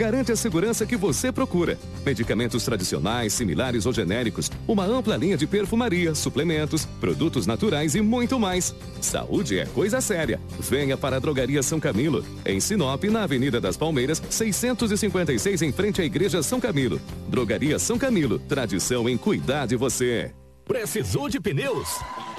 garante a segurança que você procura. Medicamentos tradicionais, similares ou genéricos, uma ampla linha de perfumaria, suplementos, produtos naturais e muito mais. Saúde é coisa séria. Venha para a Drogaria São Camilo, em Sinop, na Avenida das Palmeiras, 656, em frente à Igreja São Camilo. Drogaria São Camilo, tradição em cuidar de você. Precisou de pneus?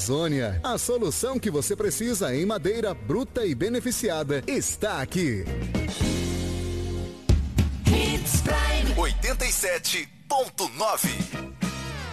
Amazônia. A solução que você precisa em madeira bruta e beneficiada está aqui. Hits Prime 87.9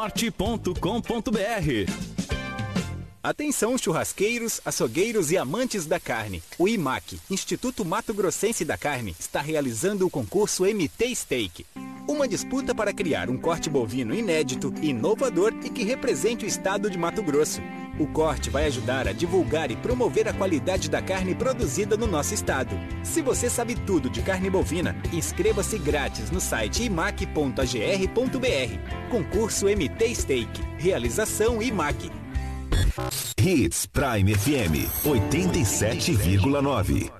www.vivanorte.com.br Atenção churrasqueiros, açougueiros e amantes da carne. O IMAC, Instituto Mato Grossense da Carne, está realizando o concurso MT Steak. Uma disputa para criar um corte bovino inédito, inovador e que represente o estado de Mato Grosso. O corte vai ajudar a divulgar e promover a qualidade da carne produzida no nosso estado. Se você sabe tudo de carne bovina, inscreva-se grátis no site imac.agr.br. Concurso MT Steak. Realização IMAC. Hits Prime FM 87,9.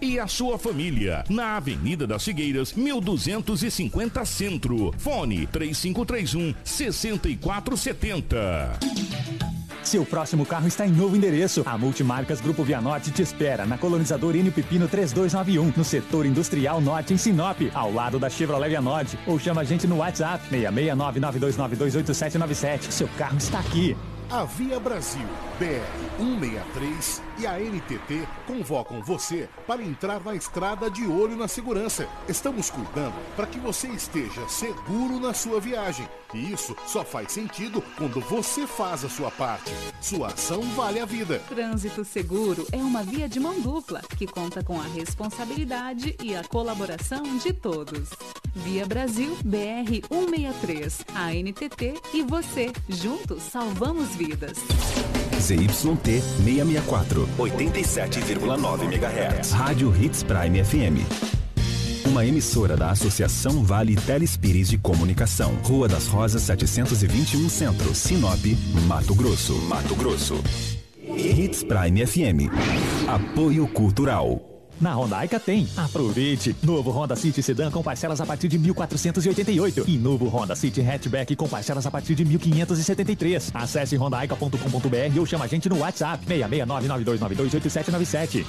e a sua família. Na Avenida das Figueiras, 1250 Centro. Fone 3531 6470. Seu próximo carro está em novo endereço. A Multimarcas Grupo Vianorte te espera na colonizador Enio Pepino 3291, no setor industrial norte em Sinop, ao lado da Chevrolet Vianorte. Ou chama a gente no WhatsApp 66992928797. Seu carro está aqui. A Via Brasil, BR 163 e a NTT convocam você para entrar na estrada de olho na segurança. Estamos cuidando para que você esteja seguro na sua viagem. E isso só faz sentido quando você faz a sua parte. Sua ação vale a vida. Trânsito Seguro é uma via de mão dupla que conta com a responsabilidade e a colaboração de todos. Via Brasil BR 163, a NTT e você. Juntos salvamos vidas. ZYT 664, 87,9 MHz. Rádio Hits Prime FM. Uma emissora da Associação Vale Telespires de Comunicação. Rua das Rosas 721 Centro, Sinop, Mato Grosso. Mato Grosso. Hits Prime FM. Apoio Cultural. Na Rondaica tem. Aproveite! Novo Honda City Sedan com parcelas a partir de 1.488 e novo Honda City Hatchback com parcelas a partir de 1.573. Acesse rondaica.com.br ou chama a gente no WhatsApp 66992928797.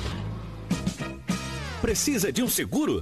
Precisa de um seguro?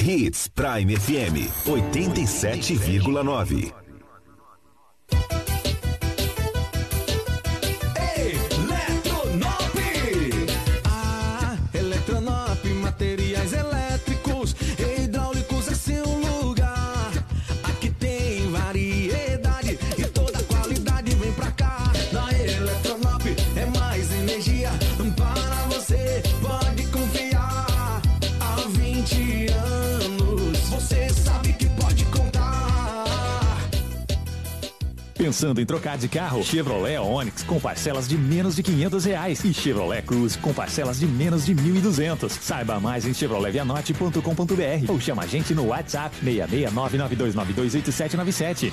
Hits Prime FM 87,9. Pensando em trocar de carro? Chevrolet Onix com parcelas de menos de 500 reais e Chevrolet Cruze com parcelas de menos de 1.200. Saiba mais em chevroletvianote.com.br ou chama a gente no WhatsApp 66992928797.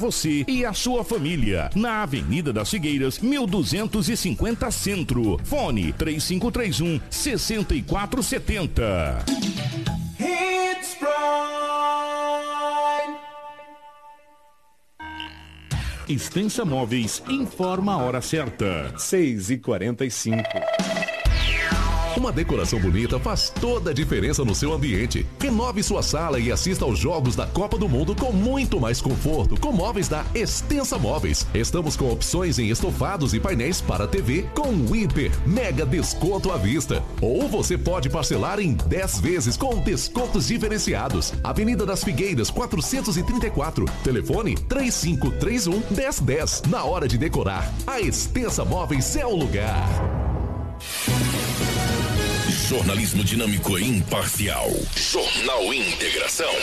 você e a sua família. Na Avenida das Figueiras, 1250 Centro. Fone 3531 6470. Hits Prime. Extensa Móveis informa a hora certa. 6 e 45 Uma decoração bonita faz toda a diferença no seu ambiente. Renove sua sala e assista aos Jogos da Copa do Mundo com muito mais conforto com móveis da Extensa Móveis. Estamos com opções em estofados e painéis para TV com hiper mega desconto à vista. Ou você pode parcelar em 10 vezes com descontos diferenciados. Avenida das Figueiras 434. Telefone 3531 1010. Na hora de decorar, a Extensa Móveis é o lugar. Jornalismo dinâmico e imparcial. Jornal Integração.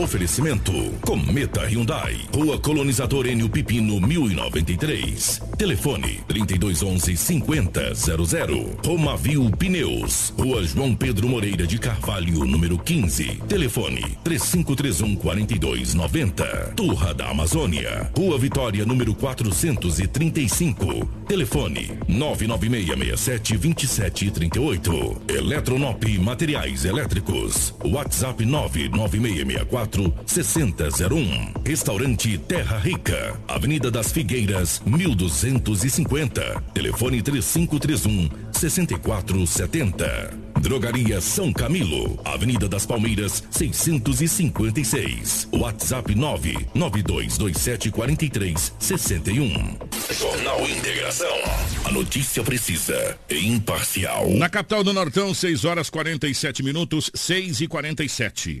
Oferecimento: Cometa Hyundai, Rua Colonizador Enio Pipino 1093. Telefone: 3211 5000. Romavil Pneus, Rua João Pedro Moreira de Carvalho, número 15. Telefone: 3531 4290. Turra da Amazônia, Rua Vitória, número 435. Telefone: 99667 2738. Eletronop Materiais Elétricos. WhatsApp 99664 6001. Restaurante Terra Rica, Avenida das Figueiras, 1250. Telefone 3531 6470. Drogaria São Camilo, Avenida das Palmeiras, 656. WhatsApp 99227 4361. Jornal Integração. A notícia precisa e imparcial. Na capital do Nortão, 6 horas 47 minutos, 6 e 47.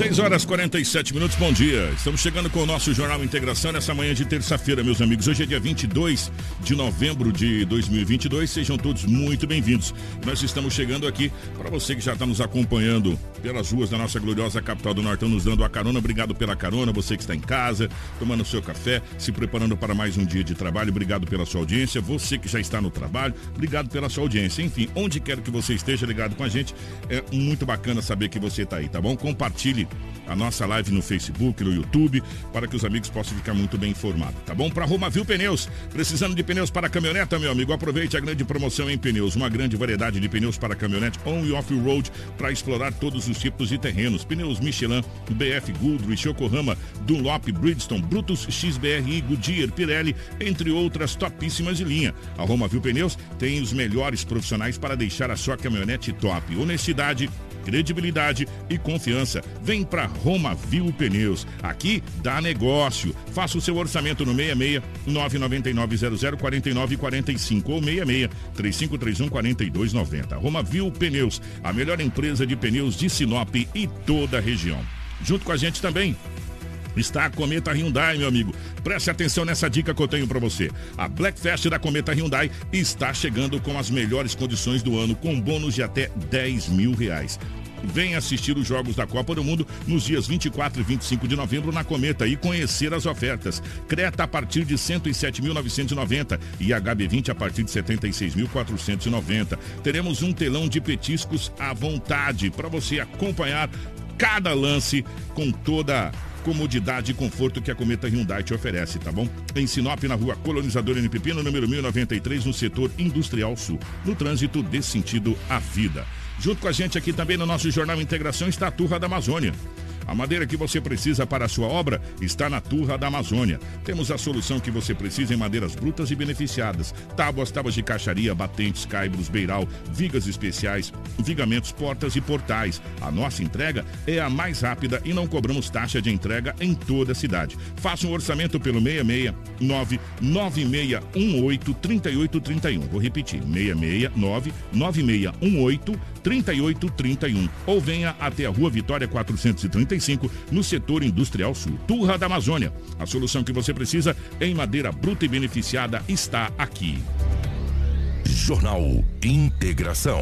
6 horas 47 minutos, bom dia. Estamos chegando com o nosso Jornal Integração nessa manhã de terça-feira, meus amigos. Hoje é dia 22 de novembro de 2022. Sejam todos muito bem-vindos. Nós estamos chegando aqui para você que já está nos acompanhando pelas ruas da nossa gloriosa capital do Nortão, nos dando a carona. Obrigado pela carona. Você que está em casa, tomando seu café, se preparando para mais um dia de trabalho. Obrigado pela sua audiência. Você que já está no trabalho, obrigado pela sua audiência. Enfim, onde quer que você esteja ligado com a gente, é muito bacana saber que você está aí, tá bom? Compartilhe a nossa live no Facebook, no YouTube, para que os amigos possam ficar muito bem informados, tá bom? Para Romavil Pneus, precisando de pneus para caminhoneta, meu amigo, aproveite a grande promoção em pneus, uma grande variedade de pneus para caminhonete on e off-road para explorar todos os tipos de terrenos. Pneus Michelin, BF Goodrich, Yokohama, Dunlop, Bridgestone, Brutus, XBRI, Goodyear, Pirelli, entre outras topíssimas de linha. A Romavil Pneus tem os melhores profissionais para deixar a sua caminhonete top. Honestidade, credibilidade e confiança. Vem para Roma Viu Pneus. Aqui dá negócio. Faça o seu orçamento no 66 999 00 49 45 ou 66 3531 4290. Roma Viu Pneus, a melhor empresa de pneus de Sinop e toda a região. Junto com a gente também, está a Cometa Hyundai, meu amigo. Preste atenção nessa dica que eu tenho para você. A Black Fest da Cometa Hyundai está chegando com as melhores condições do ano, com bônus de até 10 mil reais. Venha assistir os Jogos da Copa do Mundo nos dias 24 e 25 de novembro na Cometa e conhecer as ofertas. Creta a partir de 107.990 e HB20 a partir de 76.490. Teremos um telão de petiscos à vontade para você acompanhar cada lance com toda comodidade e conforto que a Cometa Hyundai te oferece, tá bom? Em Sinop, na rua Colonizador N. Pepino, número 1093, no setor Industrial Sul. No trânsito dê sentido à vida. Junto com a gente aqui também no nosso Jornal Integração está a Turra da Amazônia. A madeira que você precisa para a sua obra está na Turra da Amazônia. Temos a solução que você precisa em madeiras brutas e beneficiadas. Tábuas, tábuas de caixaria, batentes, caibros, beiral, vigas especiais, vigamentos, portas e portais. A nossa entrega é a mais rápida e não cobramos taxa de entrega em toda a cidade. Faça um orçamento pelo 669 9618 3831. Vou repetir, 669 9618 3831. Ou venha até a Rua Vitória 435 no setor industrial sul. Turra da Amazônia. A solução que você precisa em madeira bruta e beneficiada está aqui. Jornal Integração.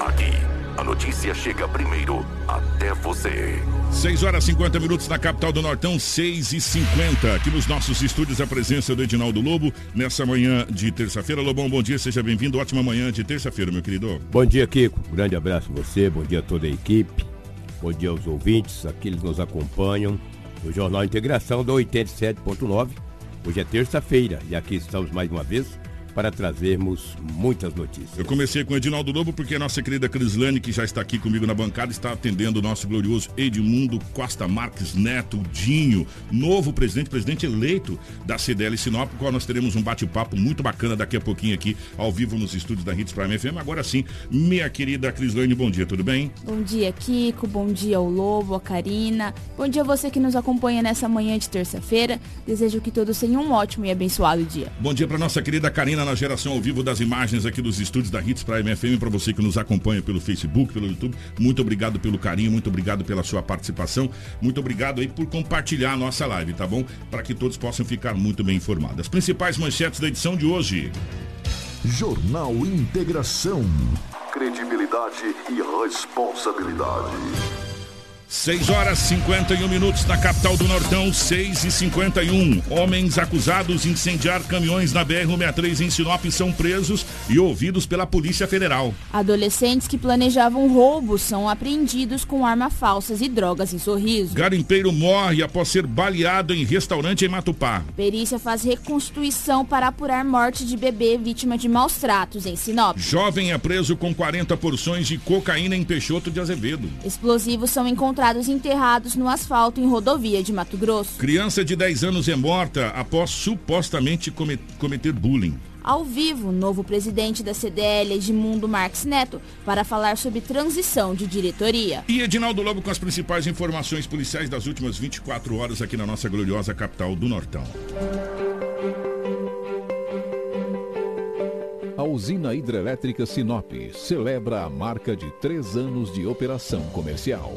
Aqui, a notícia chega primeiro até você. 6 horas e 50 minutos na capital do Nortão, 6 e 50 Aqui nos nossos estúdios, a presença do Edinaldo Lobo, nessa manhã de terça-feira. Lobão, bom dia, seja bem-vindo. Ótima manhã de terça-feira, meu querido. Bom dia, Kiko. Grande abraço a você, bom dia a toda a equipe. Bom dia aos ouvintes, aqueles que nos acompanham no Jornal Integração da 87.9. Hoje é terça-feira e aqui estamos mais uma vez para trazermos muitas notícias. Eu comecei com o Edinaldo Lobo porque a nossa querida Crislane, que já está aqui comigo na bancada, está atendendo o nosso glorioso Edmundo Costa Marques Neto Dinho, novo presidente, presidente eleito da CDL Sinop, com qual nós teremos um bate-papo muito bacana daqui a pouquinho aqui, ao vivo nos estúdios da Hits Prime FM. Agora sim, minha querida Crislane, bom dia, tudo bem? Bom dia, Kiko, bom dia ao Lobo, a Karina, bom dia a você que nos acompanha nessa manhã de terça-feira. Desejo que todos tenham um ótimo e abençoado dia. Bom dia para nossa querida Karina na geração ao vivo das imagens aqui dos estúdios da Hits Prime FM, para você que nos acompanha pelo Facebook, pelo YouTube. Muito obrigado pelo carinho, muito obrigado pela sua participação, muito obrigado aí por compartilhar a nossa live, tá bom? Para que todos possam ficar muito bem informados. As principais manchetes da edição de hoje. Jornal Integração. Credibilidade e responsabilidade. 6 horas 51 minutos na capital do Nortão, 6 e 51. Homens acusados de incendiar caminhões na BR-163 em Sinop são presos e ouvidos pela Polícia Federal. Adolescentes que planejavam roubos são apreendidos com armas falsas e drogas em sorriso. Garimpeiro morre após ser baleado em restaurante em Matupá. Perícia faz reconstituição para apurar morte de bebê vítima de maus tratos em Sinop. Jovem é preso com 40 porções de cocaína em Peixoto de Azevedo. Explosivos são encontrados encontrados enterrados no asfalto em rodovia de Mato Grosso. Criança de 10 anos é morta após supostamente cometer bullying. Ao vivo, novo presidente da CDL, Edmundo Marques Neto, para falar sobre transição de diretoria. E Edinaldo Lobo com as principais informações policiais das últimas 24 horas aqui na nossa gloriosa capital do Nortão. A usina hidrelétrica Sinop celebra a marca de três anos de operação comercial.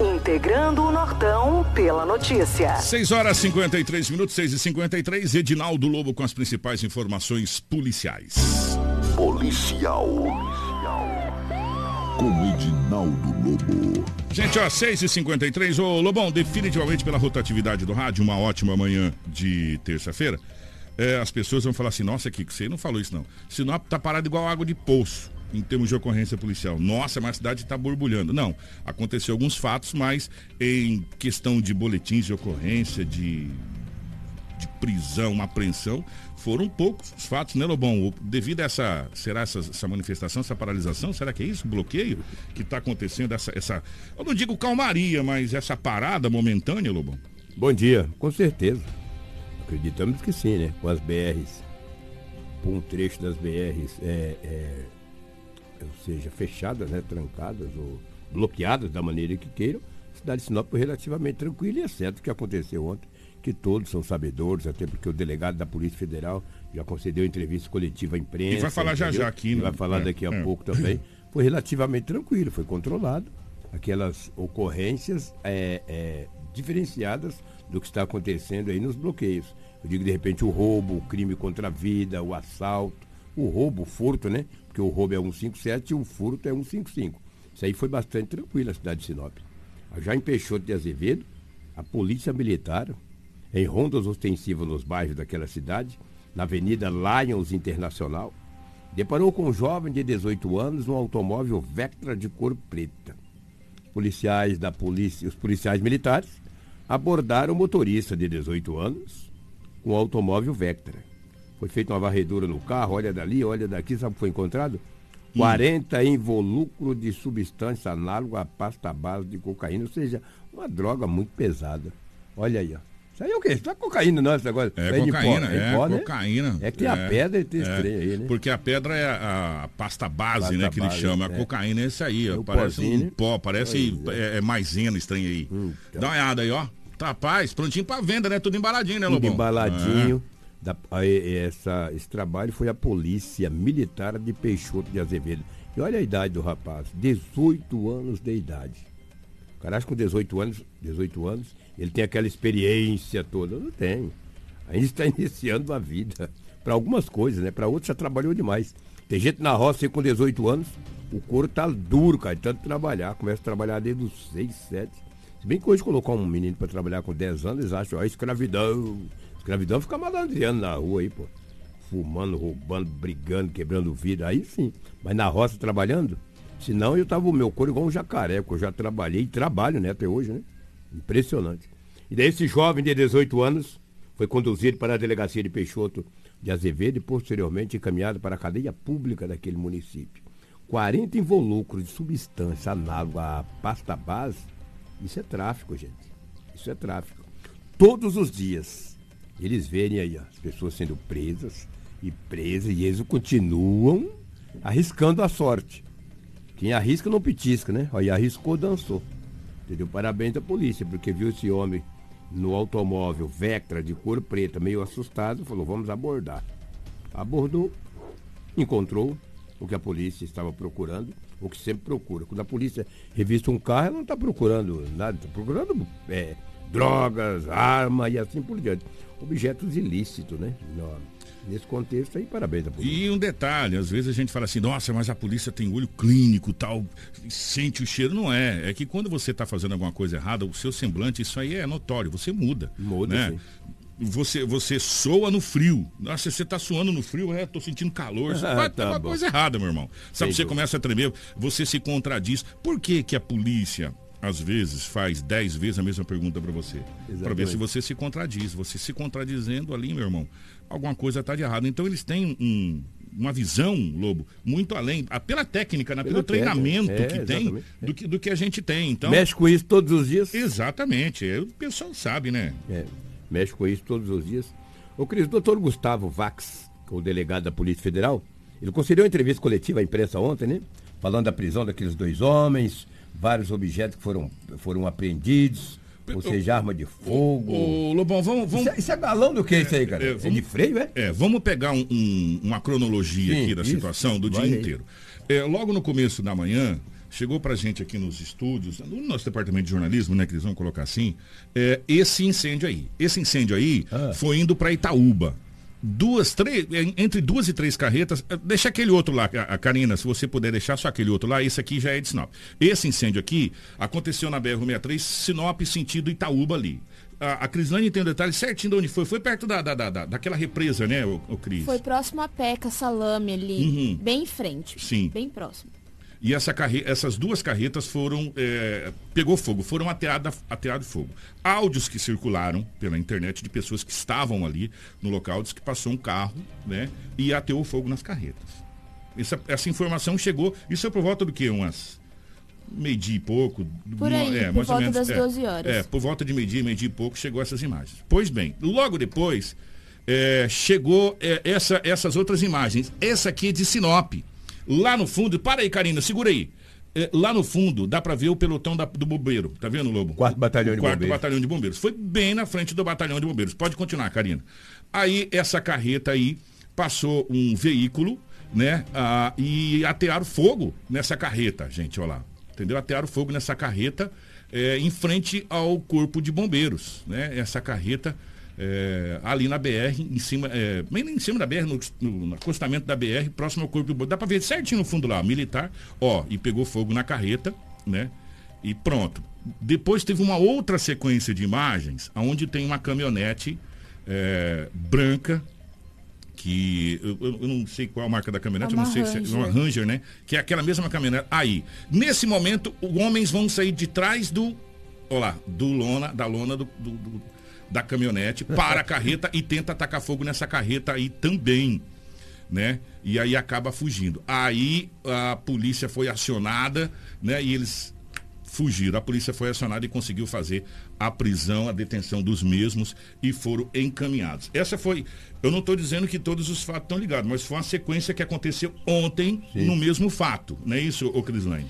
Integrando o Nortão pela notícia. 6 horas 53 minutos, 6 e 53 Edinaldo Lobo com as principais informações policiais. Policial. Com Edinaldo Lobo. Gente, ó, 6 e 53 Ô, Lobão, definitivamente pela rotatividade do rádio, uma ótima manhã de terça-feira. É, as pessoas vão falar assim, nossa, Kiko, você não falou isso não. Sinop tá parado igual água de poço em termos de ocorrência policial. Nossa, mas a cidade está borbulhando. Não, aconteceu alguns fatos, mas em questão de boletins de ocorrência, de, de prisão, apreensão, foram poucos os fatos, né, Lobão? Devido a essa, será essa, essa manifestação, essa paralisação, será que é isso, bloqueio que está acontecendo, essa, essa, eu não digo calmaria, mas essa parada momentânea, Lobão? Bom dia, com certeza. Acreditamos que sim, né? Com as BRs, por um trecho das BRs é, é ou seja, fechadas, né, trancadas ou bloqueadas da maneira que queiram, a cidade de Sinop foi relativamente tranquila e é certo que aconteceu ontem, que todos são sabedores, até porque o delegado da Polícia Federal já concedeu entrevista coletiva à imprensa. E vai falar já já aqui, né? Vai falar é, daqui a é. pouco também. Foi relativamente tranquilo, foi controlado. Aquelas ocorrências é, é, diferenciadas do que está acontecendo aí nos bloqueios. Eu digo, de repente, o roubo, o crime contra a vida, o assalto, o roubo, o furto, né? Porque o roubo é 157 e o furto é 155. Isso aí foi bastante tranquilo na cidade de Sinop. Já em Peixoto de Azevedo, a polícia militar, em rondas ostensivas nos bairros daquela cidade, na Avenida Lions Internacional, deparou com um jovem de 18 anos num automóvel Vectra de cor preta. Policiais da polícia, os policiais militares abordaram o motorista de 18 anos com o automóvel Vectra foi feita uma varredura no carro, olha dali, olha daqui, sabe o que foi encontrado? 40 hum. involucro de substância análoga à pasta base de cocaína, ou seja, uma droga muito pesada. Olha aí, ó. Isso aí é o quê? Isso não é cocaína, não, esse negócio. É, é cocaína, é, é pó, né? cocaína. É que tem é, a pedra e tem esse é, trem aí, né? Porque a pedra é a, a pasta base, pasta né, que base, eles chamam. A é. cocaína é esse aí, ó. Parece pozinho, um pó, parece é, é, maisena estranho aí. Hum. Dá uma olhada aí, ó. Rapaz, prontinho pra venda, né? Tudo embaladinho, né, Lobão? Tudo embaladinho. Da, essa, esse trabalho foi a Polícia Militar de Peixoto de Azevedo. E olha a idade do rapaz, 18 anos de idade. O cara acha que com 18 anos, 18 anos, ele tem aquela experiência toda. Não tem. Ainda está iniciando a vida. Para algumas coisas, né? Para outros já trabalhou demais. Tem gente na roça com 18 anos, o couro tá duro, cara, de tanto trabalhar. Começa a trabalhar desde os 6, 7. Se bem que hoje colocar um menino para trabalhar com 10 anos, eles acham, ó, escravidão. Escravidão fica malandreando na rua aí, pô. Fumando, roubando, brigando, quebrando vidro. Aí sim. Mas na roça trabalhando? Senão eu tava o meu couro igual um jacaré, porque eu já trabalhei e trabalho, né, até hoje, né? Impressionante. E daí esse jovem de 18 anos foi conduzido para a delegacia de Peixoto de Azevedo e posteriormente encaminhado para a cadeia pública daquele município. 40 involucros de substância análoga à pasta base, isso é tráfico, gente. Isso é tráfico. Todos os dias, eles verem aí as pessoas sendo presas e presas e eles continuam arriscando a sorte. Quem arrisca não petisca, né? Aí arriscou, dançou. Entendeu? Parabéns à polícia, porque viu esse homem no automóvel Vectra de cor preta, meio assustado, falou: vamos abordar. Abordou, encontrou o que a polícia estava procurando, o que sempre procura. Quando a polícia revista um carro, ela não está procurando nada, está procurando é, drogas, arma e assim por diante objetos ilícitos, né? Nesse contexto aí, parabéns à polícia. E um detalhe, às vezes a gente fala assim, nossa, mas a polícia tem olho clínico tal, sente o cheiro. Não é. É que quando você está fazendo alguma coisa errada, o seu semblante, isso aí é notório, você muda. Muda, né? Sim. Você, você soa no frio. Nossa, você está suando no frio, é, tô sentindo calor. Você ah, tá uma bom. coisa errada, meu irmão. Sabe, Sei você começa a tremer, você se contradiz. Por que que a polícia às vezes, faz dez vezes a mesma pergunta para você. Para ver se você se contradiz. Você se contradizendo ali, meu irmão, alguma coisa está de errado. Então, eles têm um, uma visão, Lobo, muito além, pela técnica, né? pelo treinamento é, que tem, é. do, que, do que a gente tem. Então, Mexe com isso todos os dias? Exatamente. É, o pessoal sabe, né? É. mexe com isso todos os dias. Ô Cris, o doutor Gustavo Vax, o delegado da Polícia Federal, ele concedeu uma entrevista coletiva à imprensa ontem, né? Falando da prisão daqueles dois homens, vários objetos que foram, foram apreendidos, ou seja, arma de fogo. Ô, Lobão, vamos. vamos... Isso, é, isso é balão do que isso aí, cara? É, É, vamos- de freio, é? É, vamos pegar um- um- uma cronologia Sim, aqui da isso. situação do dia aí. inteiro. É, logo no começo da manhã, chegou pra gente aqui nos estúdios, no nosso departamento de jornalismo, né, que eles vão colocar assim, é, esse incêndio aí. Esse incêndio aí Ah. foi indo pra Itaúba. Duas, três, entre duas e três carretas, é, deixa aquele outro lá, a Karina, se você puder deixar só aquele outro lá, esse aqui já é de Sinop. Esse incêndio aqui aconteceu na BR-63, Sinop, sentido Itaúba ali. A, a Crislane tem o detalhe certinho de onde foi. Foi perto da, da, da, da- daquela represa, né, o, o Cris? Foi próximo à Peca Salame ali, Uhum. bem em frente. Sim. Bem próximo. E essa carre... essas duas carretas foram. é, pegou fogo, foram ateadas ateado fogo. Áudios que circularam pela internet de pessoas que estavam ali no local, diz que passou um carro, né? E ateou fogo nas carretas. Essa, essa informação chegou. Isso é por volta do quê? Umas. Meio-dia e pouco. Por aí, é, por mais ou volta menos, das é, 12 horas. É, por volta de meio-dia, meio-dia e pouco chegou essas imagens. Pois bem, logo depois é, chegou é, essa, essas outras imagens. Essa aqui é de Sinop. Lá no fundo, para aí, Karina, segura aí. É, lá no fundo, dá pra ver o pelotão da- do bombeiro. Tá vendo, Lobo? Quarto batalhão o de quarto bombeiros. batalhão de bombeiros. Foi bem na frente do batalhão de bombeiros. Pode continuar, Karina. Aí, essa carreta aí, passou um veículo, né? ah, e atearam fogo nessa carreta, gente, olha lá. Entendeu? Atearam fogo nessa carreta é, em frente ao corpo de bombeiros, né? Essa carreta é, ali na BR, em cima, é, bem em cima da BR, no, no- acostamento da BR, próximo ao corpo de bombeiros. Dá pra ver certinho no fundo lá, militar, ó, e pegou fogo na carreta, né? E pronto. Depois teve uma outra sequência de imagens, onde tem uma caminhonete é, branca, que eu, eu- não sei qual a marca da caminhonete, É eu não uma sei se é Ranger. uma Ranger, né? Que é aquela mesma caminhonete. Aí, nesse momento, os homens vão sair de trás do, olha lá, do lona, da lona do, do- do- da caminhonete para a carreta e tenta atacar fogo nessa carreta aí também, né? E aí acaba fugindo. Aí a polícia foi acionada, né? E eles fugiram. A polícia foi acionada e conseguiu fazer a prisão, a detenção dos mesmos e foram encaminhados. Essa foi, eu não estou dizendo que todos os fatos estão ligados, mas foi uma sequência que aconteceu ontem Sim. no mesmo fato, não é isso, ô Crislane?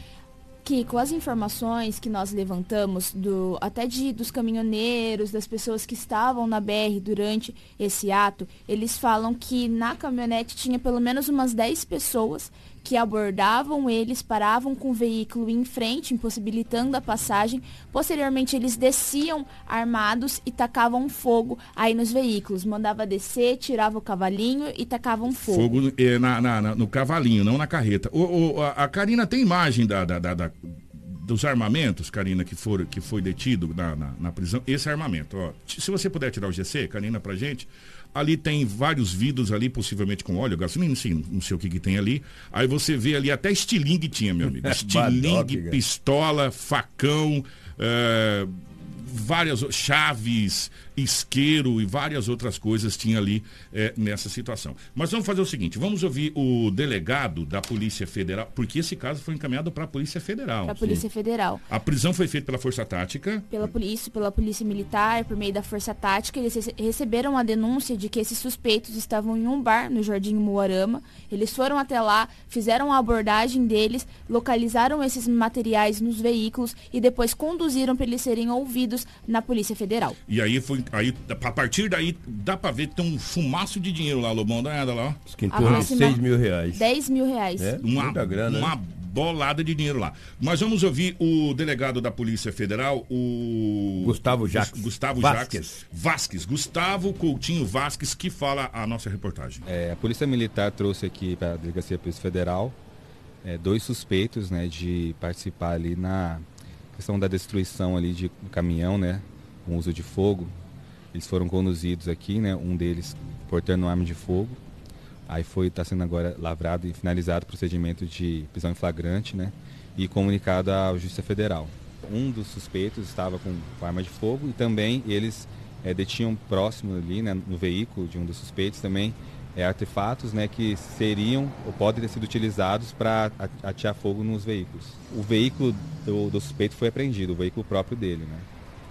Que com as informações que nós levantamos do até de dos caminhoneiros, das pessoas que estavam na BR durante esse ato, eles falam que na caminhonete tinha pelo menos umas 10 pessoas que abordavam eles, paravam com o veículo em frente, impossibilitando a passagem. Posteriormente, eles desciam armados e tacavam fogo aí nos veículos. Mandava descer, tirava o cavalinho e tacavam fogo. Fogo é, na- na- na- no cavalinho, não na carreta. O, o- a, a Karina tem imagem da, da- da- da- dos armamentos, Karina, que, for, que foi detido na, na- na prisão. Esse armamento, ó. Se você puder tirar o GC, Karina, pra gente. Ali tem vários vidros ali, possivelmente com óleo, gasolina, não sei, não sei o que, que tem ali. Aí você vê ali até estilingue tinha, meu amigo. Estilingue, pistola, facão, é, várias chaves, isqueiro e várias outras coisas tinha ali é, nessa situação. Mas vamos fazer o seguinte, vamos ouvir o delegado da Polícia Federal, porque esse caso foi encaminhado para a Polícia Federal. Para a Polícia Federal. A prisão foi feita pela Força Tática. pela polícia, pela polícia militar, por meio da força tática, eles rece- receberam a denúncia de que esses suspeitos estavam em um bar no Jardim Moarama. Eles foram até lá, fizeram a abordagem deles, localizaram esses materiais nos veículos e depois conduziram para eles serem ouvidos na Polícia Federal. E aí foi. Aí, a partir daí, dá pra ver que tem um fumaço de dinheiro lá, Lobão. Dá uma olhada lá, ó. torno de 6 mil reais. 10 mil reais. É? Uma, Muita grana, uma né? bolada de dinheiro lá. Mas vamos ouvir o delegado da Polícia Federal, o. Gustavo Jacques. Gus- Gustavo Vasquez. Jacques. Vasques. Gustavo Coutinho Vasques, que fala a nossa reportagem. É, a Polícia Militar trouxe aqui para a Delegacia Polícia Federal é, dois suspeitos né, de participar ali na questão da destruição ali de um caminhão, né, com uso de fogo. Eles foram conduzidos aqui, né, um deles portando arma de fogo. Aí foi está sendo agora lavrado e finalizado o procedimento de prisão em flagrante, né, e comunicado à Justiça Federal. Um dos suspeitos estava com, arma de fogo e também eles é, detinham próximo ali, né, no veículo de um dos suspeitos também é, artefatos né, que seriam ou podem ter sido utilizados para atear fogo nos veículos. O veículo do, do suspeito foi apreendido, o veículo próprio dele. Né?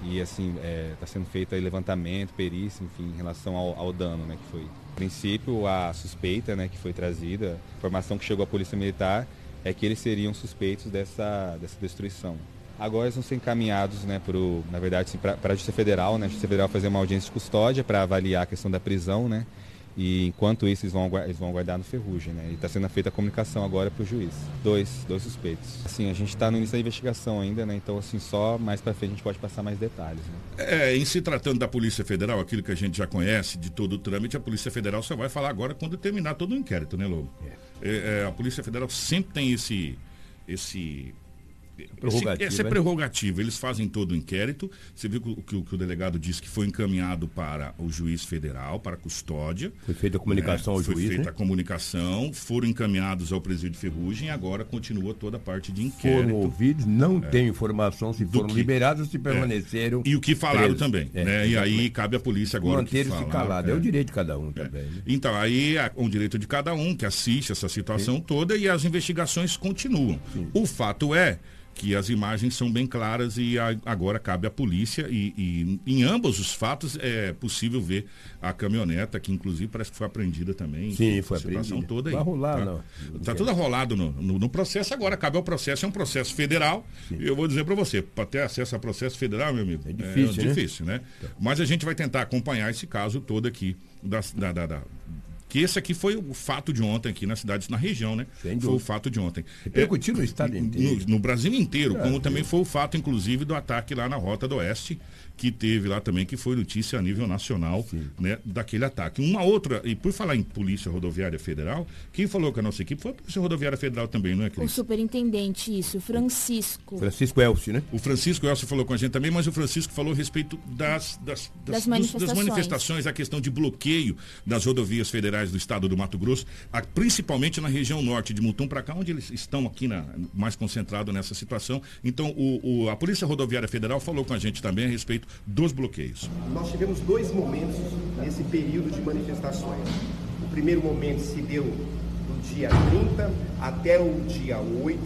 E assim, está sendo feito levantamento, perícia, enfim, em relação ao, ao dano né, que foi. A princípio, a suspeita né, que foi trazida, a informação que chegou à Polícia Militar é que eles seriam suspeitos dessa, dessa destruição. Agora eles vão ser encaminhados, né, pro, na verdade, para a Justiça Federal, né? A Justiça Federal fazer uma audiência de custódia para avaliar a questão da prisão, né? E enquanto isso, eles vão, eles vão aguardar no Ferrugem, né? E está sendo feita a comunicação agora para o juiz. Dois, dois suspeitos. Assim, a gente está no início da investigação ainda, né? Então, assim, só mais para frente a gente pode passar mais detalhes. Né? É, em se tratando da Polícia Federal, aquilo que a gente já conhece de todo o trâmite, a Polícia Federal só vai falar agora quando terminar todo o inquérito, né, Lobo? É. É, é a Polícia Federal sempre tem esse, esse Prerrogativa, essa é prerrogativa. Eles fazem todo o inquérito. Você viu que o, que, que o delegado disse que foi encaminhado para o juiz federal, para a custódia. Foi feita a comunicação né? ao foi juiz. Foi feita né? a comunicação, foram encaminhados ao presídio de Ferrugem e agora continua toda a parte de inquérito. Foram ouvidos, não é, tem informação se foram que, liberados ou se é. permaneceram. É, e o que falaram presos. também. É, né? E aí cabe à polícia agora. Manter-se calado. É. o direito de cada um também. Né? Então, aí é um direito de cada um que assiste essa situação toda e as investigações continuam. Sim. O fato é que as imagens são bem claras e a, agora cabe à polícia e, e, em ambos os fatos é possível ver a caminhoneta que inclusive parece que foi apreendida também. Sim, foi apreendida. toda aí. Vai rolar, tá, não. Tá tudo rolado no, no, no, processo agora, cabe ao processo, é um processo federal. Sim. Eu vou dizer para você, para ter acesso a processo federal, meu amigo, é difícil, é, né? difícil né? Tá. Mas a gente vai tentar acompanhar esse caso todo aqui da, da, da, da que esse aqui foi o fato de ontem aqui na cidade, na região, né? Foi o fato de ontem. Repercutiu é, no estado inteiro. No, no Brasil inteiro, é, como também foi o fato, inclusive, do ataque lá na Rota do Oeste, que teve lá também, que foi notícia a nível nacional, né, daquele ataque. Uma outra, e por falar em Polícia Rodoviária Federal, quem falou com a nossa equipe foi a Polícia Rodoviária Federal também, não é, Cris? O superintendente, isso, Francisco. Francisco Elcio, né? O Francisco Elcio falou com a gente também, mas o Francisco falou a respeito das, das, das, das manifestações. das manifestações, a questão de bloqueio das rodovias federais do estado do Mato Grosso, a, principalmente na região norte de Mutum para cá, onde eles estão aqui na, mais concentrados nessa situação. Então, o, o, a Polícia Rodoviária Federal falou com a gente também a respeito respeito dos bloqueios. Nós tivemos dois momentos nesse período de manifestações. O primeiro momento se deu do dia 30 até o dia 8,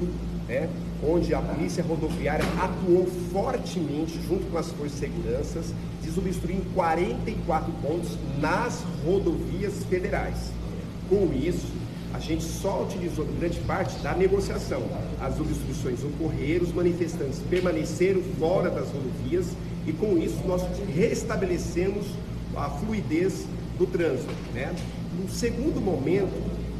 né, onde a Polícia Rodoviária atuou fortemente junto com as forças de segurança, desobstruindo 44 pontos nas rodovias federais. Com isso, a gente só utilizou grande parte da negociação. As obstruções ocorreram, os manifestantes permaneceram fora das rodovias e com isso nós restabelecemos a fluidez do trânsito. Né? No segundo momento,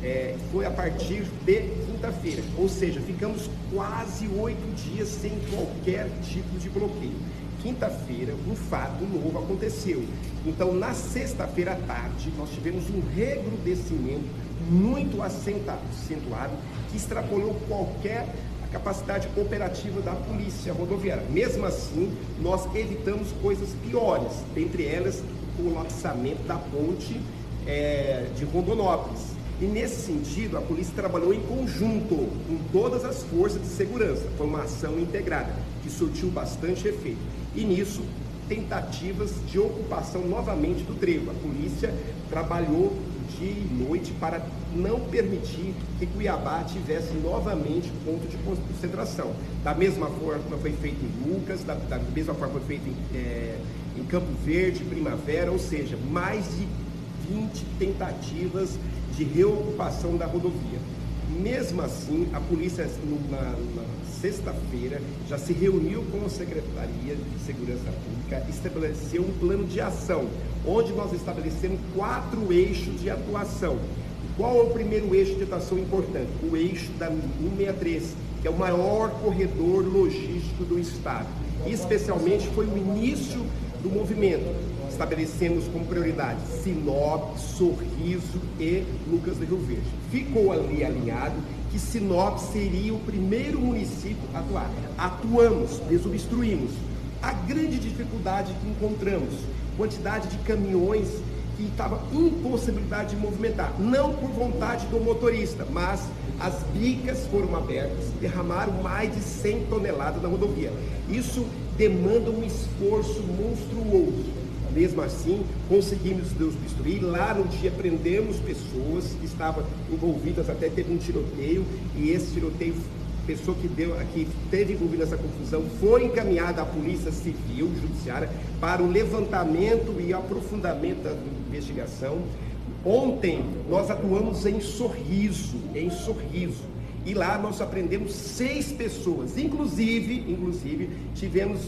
é, foi a partir de quinta-feira, ou seja, ficamos quase oito dias sem qualquer tipo de bloqueio. Quinta-feira, um fato novo aconteceu. Então, na sexta-feira à tarde, nós tivemos um recrudescimento muito acentuado que extrapolou qualquer capacidade operativa da polícia rodoviária. Mesmo assim, nós evitamos coisas piores, dentre elas o colapsamento da ponte é, de Rondonópolis. E nesse sentido, a polícia trabalhou em conjunto com todas as forças de segurança. Foi uma ação integrada que surtiu bastante efeito. E nisso, tentativas de ocupação novamente do trevo. A polícia trabalhou dia e noite para não permitir que Cuiabá tivesse novamente ponto de concentração. Da mesma forma foi feito em Lucas, da, da mesma forma foi feito em, é, em Campo Verde, Primavera, ou seja, mais de 20 tentativas de reocupação da rodovia. Mesmo assim, a polícia, na, na sexta-feira, já se reuniu com a Secretaria de Segurança Pública, estabeleceu um plano de ação, onde nós estabelecemos quatro eixos de atuação. Qual é o primeiro eixo de atuação importante? O eixo da 163, que é o maior corredor logístico do Estado. Especialmente foi o início do movimento. Estabelecemos como prioridade Sinop, Sorriso e Lucas do Rio Verde. Ficou ali alinhado que Sinop seria o primeiro município a atuar. Atuamos, desobstruímos. A grande dificuldade que encontramos, quantidade de caminhões que estava impossibilidade de movimentar, não por vontade do motorista, mas as bicas foram abertas, derramaram mais de 100 toneladas na rodovia. Isso demanda um esforço monstruoso. Mesmo assim, conseguimos destruir. Lá no dia prendemos pessoas que estavam envolvidas, até teve um tiroteio, e esse tiroteio pessoa que, deu, que teve envolvida nessa confusão foi encaminhada à Polícia Civil Judiciária para o levantamento e aprofundamento da investigação. Ontem nós atuamos em Sorriso, em Sorriso. E lá nós aprendemos seis pessoas, inclusive, inclusive tivemos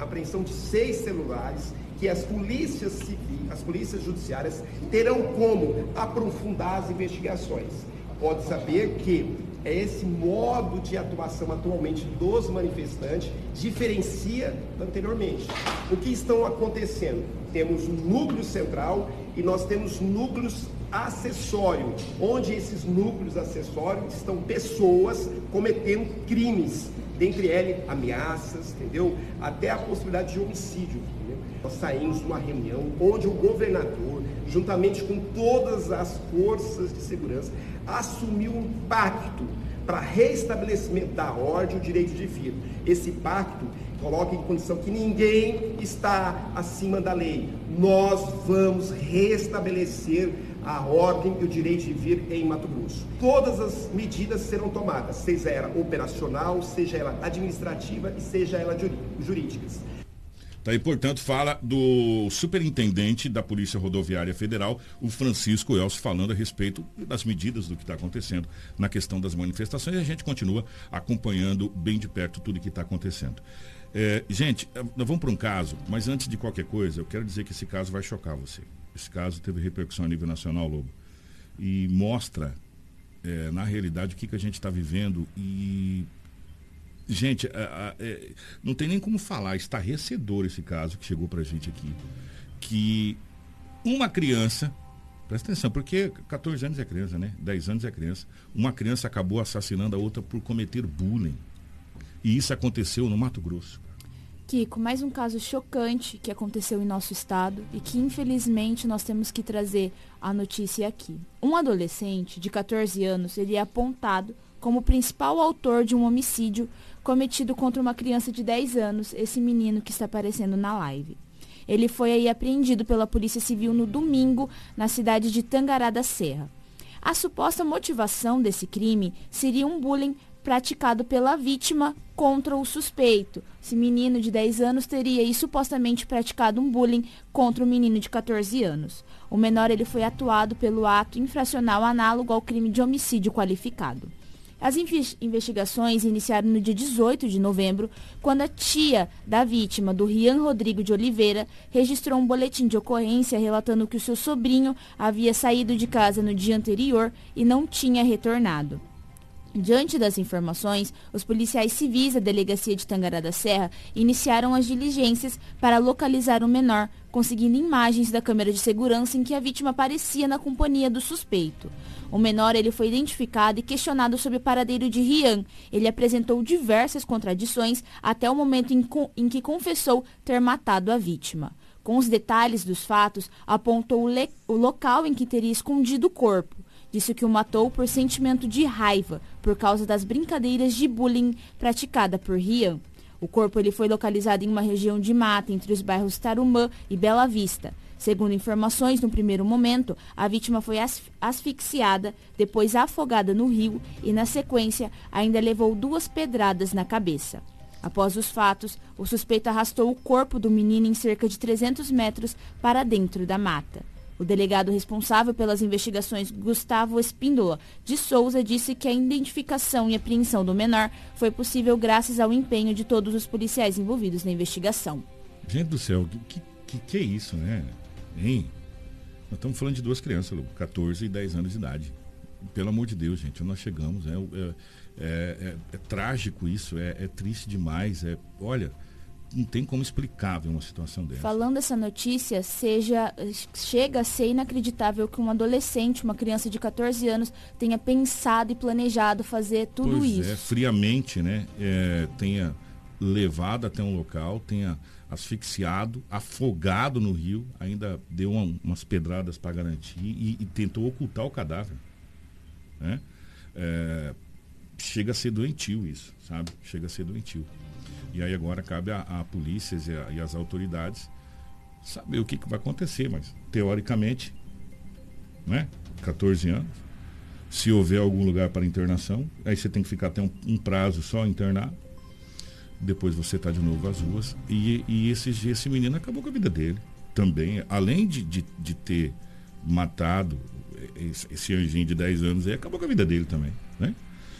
apreensão de seis celulares que as polícias civis, as polícias judiciárias terão como aprofundar as investigações. Pode saber que é esse modo de atuação atualmente dos manifestantes diferencia anteriormente. O que estão acontecendo? Temos um núcleo central e nós temos núcleos acessórios, onde esses núcleos acessórios estão pessoas cometendo crimes, dentre eles ameaças, entendeu? Até a possibilidade de homicídio. Nós saímos de uma reunião onde o governador, juntamente com todas as forças de segurança, assumiu um pacto para restabelecimento da ordem e o direito de vida. Esse pacto coloca em condição que ninguém está acima da lei. Nós vamos restabelecer a ordem e o direito de vir em Mato Grosso. Todas as medidas serão tomadas, seja ela operacional, seja ela administrativa e seja ela jurídicas. Tá, e, portanto, fala do superintendente da Polícia Rodoviária Federal, o Francisco Elcio, falando a respeito das medidas do que está acontecendo na questão das manifestações. E a gente continua acompanhando bem de perto tudo que está acontecendo. É, gente, nós vamos para um caso, mas antes de qualquer coisa, eu quero dizer que esse caso vai chocar você. Esse caso teve repercussão a nível nacional, Lobo. E mostra, é, na realidade, o que, que a gente está vivendo e Gente, é, é, não tem nem como falar, estarrecedor esse caso que chegou pra gente aqui. Que uma criança, presta atenção, porque 14 anos é criança, né? 10 anos é criança. Uma criança acabou assassinando a outra por cometer bullying. E isso aconteceu no Mato Grosso. Kiko, mais um caso chocante que aconteceu em nosso estado e que infelizmente nós temos que trazer a notícia aqui. Um adolescente de 14 anos seria apontado como principal autor de um homicídio cometido contra uma criança de 10 anos, esse menino que está aparecendo na live. Ele foi aí apreendido pela Polícia Civil no domingo, na cidade de Tangará da Serra. A suposta motivação desse crime seria um bullying praticado pela vítima contra o suspeito. Esse menino de 10 anos teria aí, supostamente praticado um bullying contra o menino de 14 anos. O menor ele foi atuado pelo ato infracional análogo ao crime de homicídio qualificado. As investigações iniciaram no dia 18 de novembro, quando a tia da vítima, do Rian Rodrigo de Oliveira, registrou um boletim de ocorrência relatando que o seu sobrinho havia saído de casa no dia anterior e não tinha retornado. Diante das informações, os policiais civis da delegacia de Tangará da Serra iniciaram as diligências para localizar o menor, conseguindo imagens da câmera de segurança em que a vítima aparecia na companhia do suspeito. O menor ele foi identificado e questionado sobre o paradeiro de Rian. Ele apresentou diversas contradições até o momento em, em que confessou ter matado a vítima. Com os detalhes dos fatos, apontou o, o local em que teria escondido o corpo. Disse que o matou por sentimento de raiva, por causa das brincadeiras de bullying praticada por Rian. O corpo ele foi localizado em uma região de mata entre os bairros Tarumã e Bela Vista. Segundo informações, no primeiro momento, a vítima foi asfixiada, depois afogada no rio e, na sequência, ainda levou duas pedradas na cabeça. Após os fatos, o suspeito arrastou o corpo do menino em cerca de 300 metros para dentro da mata. O delegado responsável pelas investigações, Gustavo Espíndola de Souza, disse que a identificação e apreensão do menor foi possível graças ao empenho de todos os policiais envolvidos na investigação. Gente do céu, que, que, que é isso, né? Hein? Nós estamos falando de duas crianças, Lu, 14 e 10 anos de idade. Pelo amor de Deus, gente, nós chegamos. É, é, é, é trágico isso, é, é, triste demais. É, olha, não tem como explicar uma situação dessa. Falando essa notícia, seja, chega a ser inacreditável que um adolescente, uma criança de 14 anos, tenha pensado e planejado fazer tudo pois isso. É, friamente, né? É, tenha levado até um local, tenha asfixiado, afogado no rio, ainda deu uma, umas pedradas para garantir e, e, tentou ocultar o cadáver. Né? É, chega a ser doentio isso, sabe? Chega a ser doentio. E aí agora cabe a, a polícia e, a, e, as autoridades saber o que, que vai acontecer, mas teoricamente, né? 14 anos, se houver algum lugar para internação. Aí você tem que ficar até um, um prazo só internado. Depois você está de novo às ruas. E, e esse, esse menino acabou com a vida dele também. Além de, de, de ter matado esse, esse anjinho de 10 anos, aí acabou com a vida dele também. Né?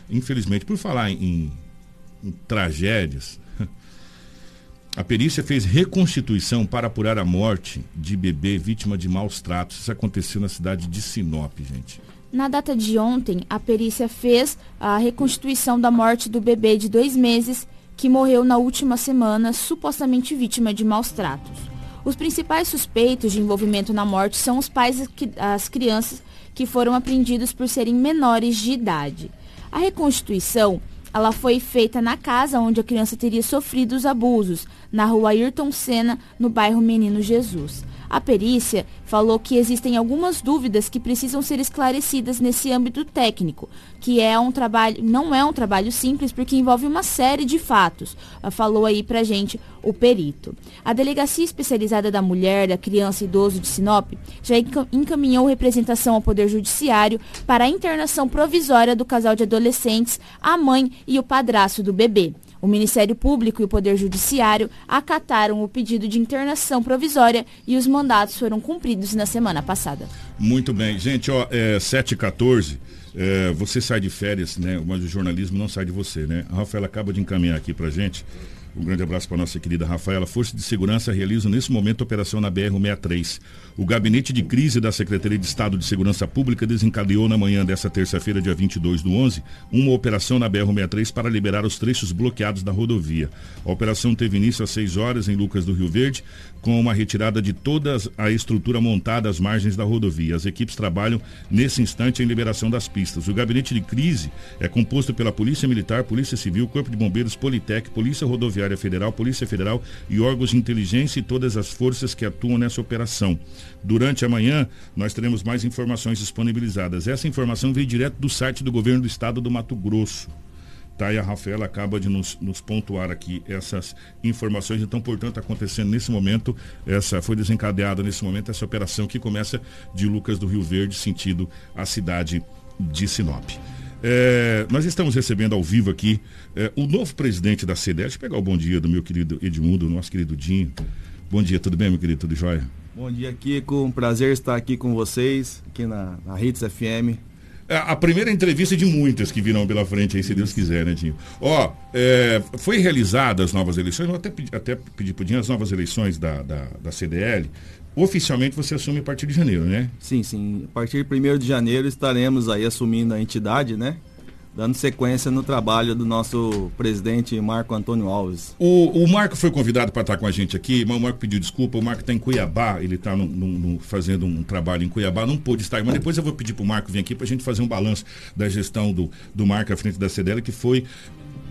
Infelizmente, por falar em, em tragédias, a perícia fez reconstituição para apurar a morte de bebê vítima de maus tratos. Isso aconteceu na cidade de Sinop, gente. Na data de ontem, a perícia fez a reconstituição da morte do bebê de dois meses que morreu na última semana, supostamente vítima de maus tratos. Os principais suspeitos de envolvimento na morte são os pais e as crianças que foram apreendidos por serem menores de idade. A reconstituição ela foi feita na casa onde a criança teria sofrido os abusos, na rua Ayrton Senna, no bairro Menino Jesus. A perícia falou que existem algumas dúvidas que precisam ser esclarecidas nesse âmbito técnico, que é um trabalho, não é um trabalho simples porque envolve uma série de fatos. Falou aí pra gente o perito. A Delegacia Especializada da Mulher, da Criança e Idoso de Sinop já encaminhou representação ao Poder Judiciário para a internação provisória do casal de adolescentes, a mãe e o padrasto do bebê. O Ministério Público e o Poder Judiciário acataram o pedido de internação provisória e os mandatos foram cumpridos na semana passada. Muito bem. Gente, ó, é 7h14. É, você sai de férias, né? Mas o jornalismo não sai de você, né? A Rafaela acaba de encaminhar aqui pra gente. Um grande abraço para nossa querida Rafaela. Força de Segurança realiza nesse momento operação na BR-163. O Gabinete de Crise da Secretaria de Estado de Segurança Pública desencadeou na manhã desta terça-feira, dia 22 do 11, uma operação na BR-163 para liberar os trechos bloqueados da rodovia. A operação teve início às 6 horas em Lucas do Rio Verde, com uma retirada de toda a estrutura montada às margens da rodovia. As equipes trabalham nesse instante em liberação das pistas. O Gabinete de Crise é composto pela Polícia Militar, Polícia Civil, Corpo de Bombeiros, Politec, Polícia Rodoviária Federal, Polícia Federal e órgãos de inteligência e todas as forças que atuam nessa operação. Durante a manhã, nós teremos mais informações disponibilizadas. Essa informação veio direto do site do governo do estado do Mato Grosso. Tá, e a Rafaela acaba de nos, nos, pontuar aqui essas informações. Então, portanto, acontecendo nesse momento, essa foi desencadeada nesse momento essa operação que começa de Lucas do Rio Verde, sentido a cidade de Sinop. É, nós estamos recebendo ao vivo aqui é, o novo presidente da CDE. Deixa eu pegar o bom dia do meu querido Edmundo, nosso querido Dinho. Bom dia, tudo bem, meu querido? Tudo jóia? Bom dia, Kiko. Um prazer estar aqui com vocês, aqui na, na Hits FM. É, a primeira entrevista de muitas que virão pela frente aí, se Deus quiser, né, Dinho? Ó, é, foi realizada as novas eleições, eu até pedi, até pedi pro Dinho as novas eleições da, da, da CDL. Oficialmente você assume a partir de janeiro, né? Sim, sim. A partir de 1 de janeiro estaremos aí assumindo a entidade, né? Dando sequência no trabalho do nosso presidente Marco Antônio Alves. O, o Marco foi convidado para estar com a gente aqui, mas o Marco pediu desculpa. O Marco está em Cuiabá, ele está fazendo um trabalho em Cuiabá, não pôde estar. Mas depois eu vou pedir para o Marco vir aqui para a gente fazer um balanço da gestão do, do Marco à frente da CDL, que foi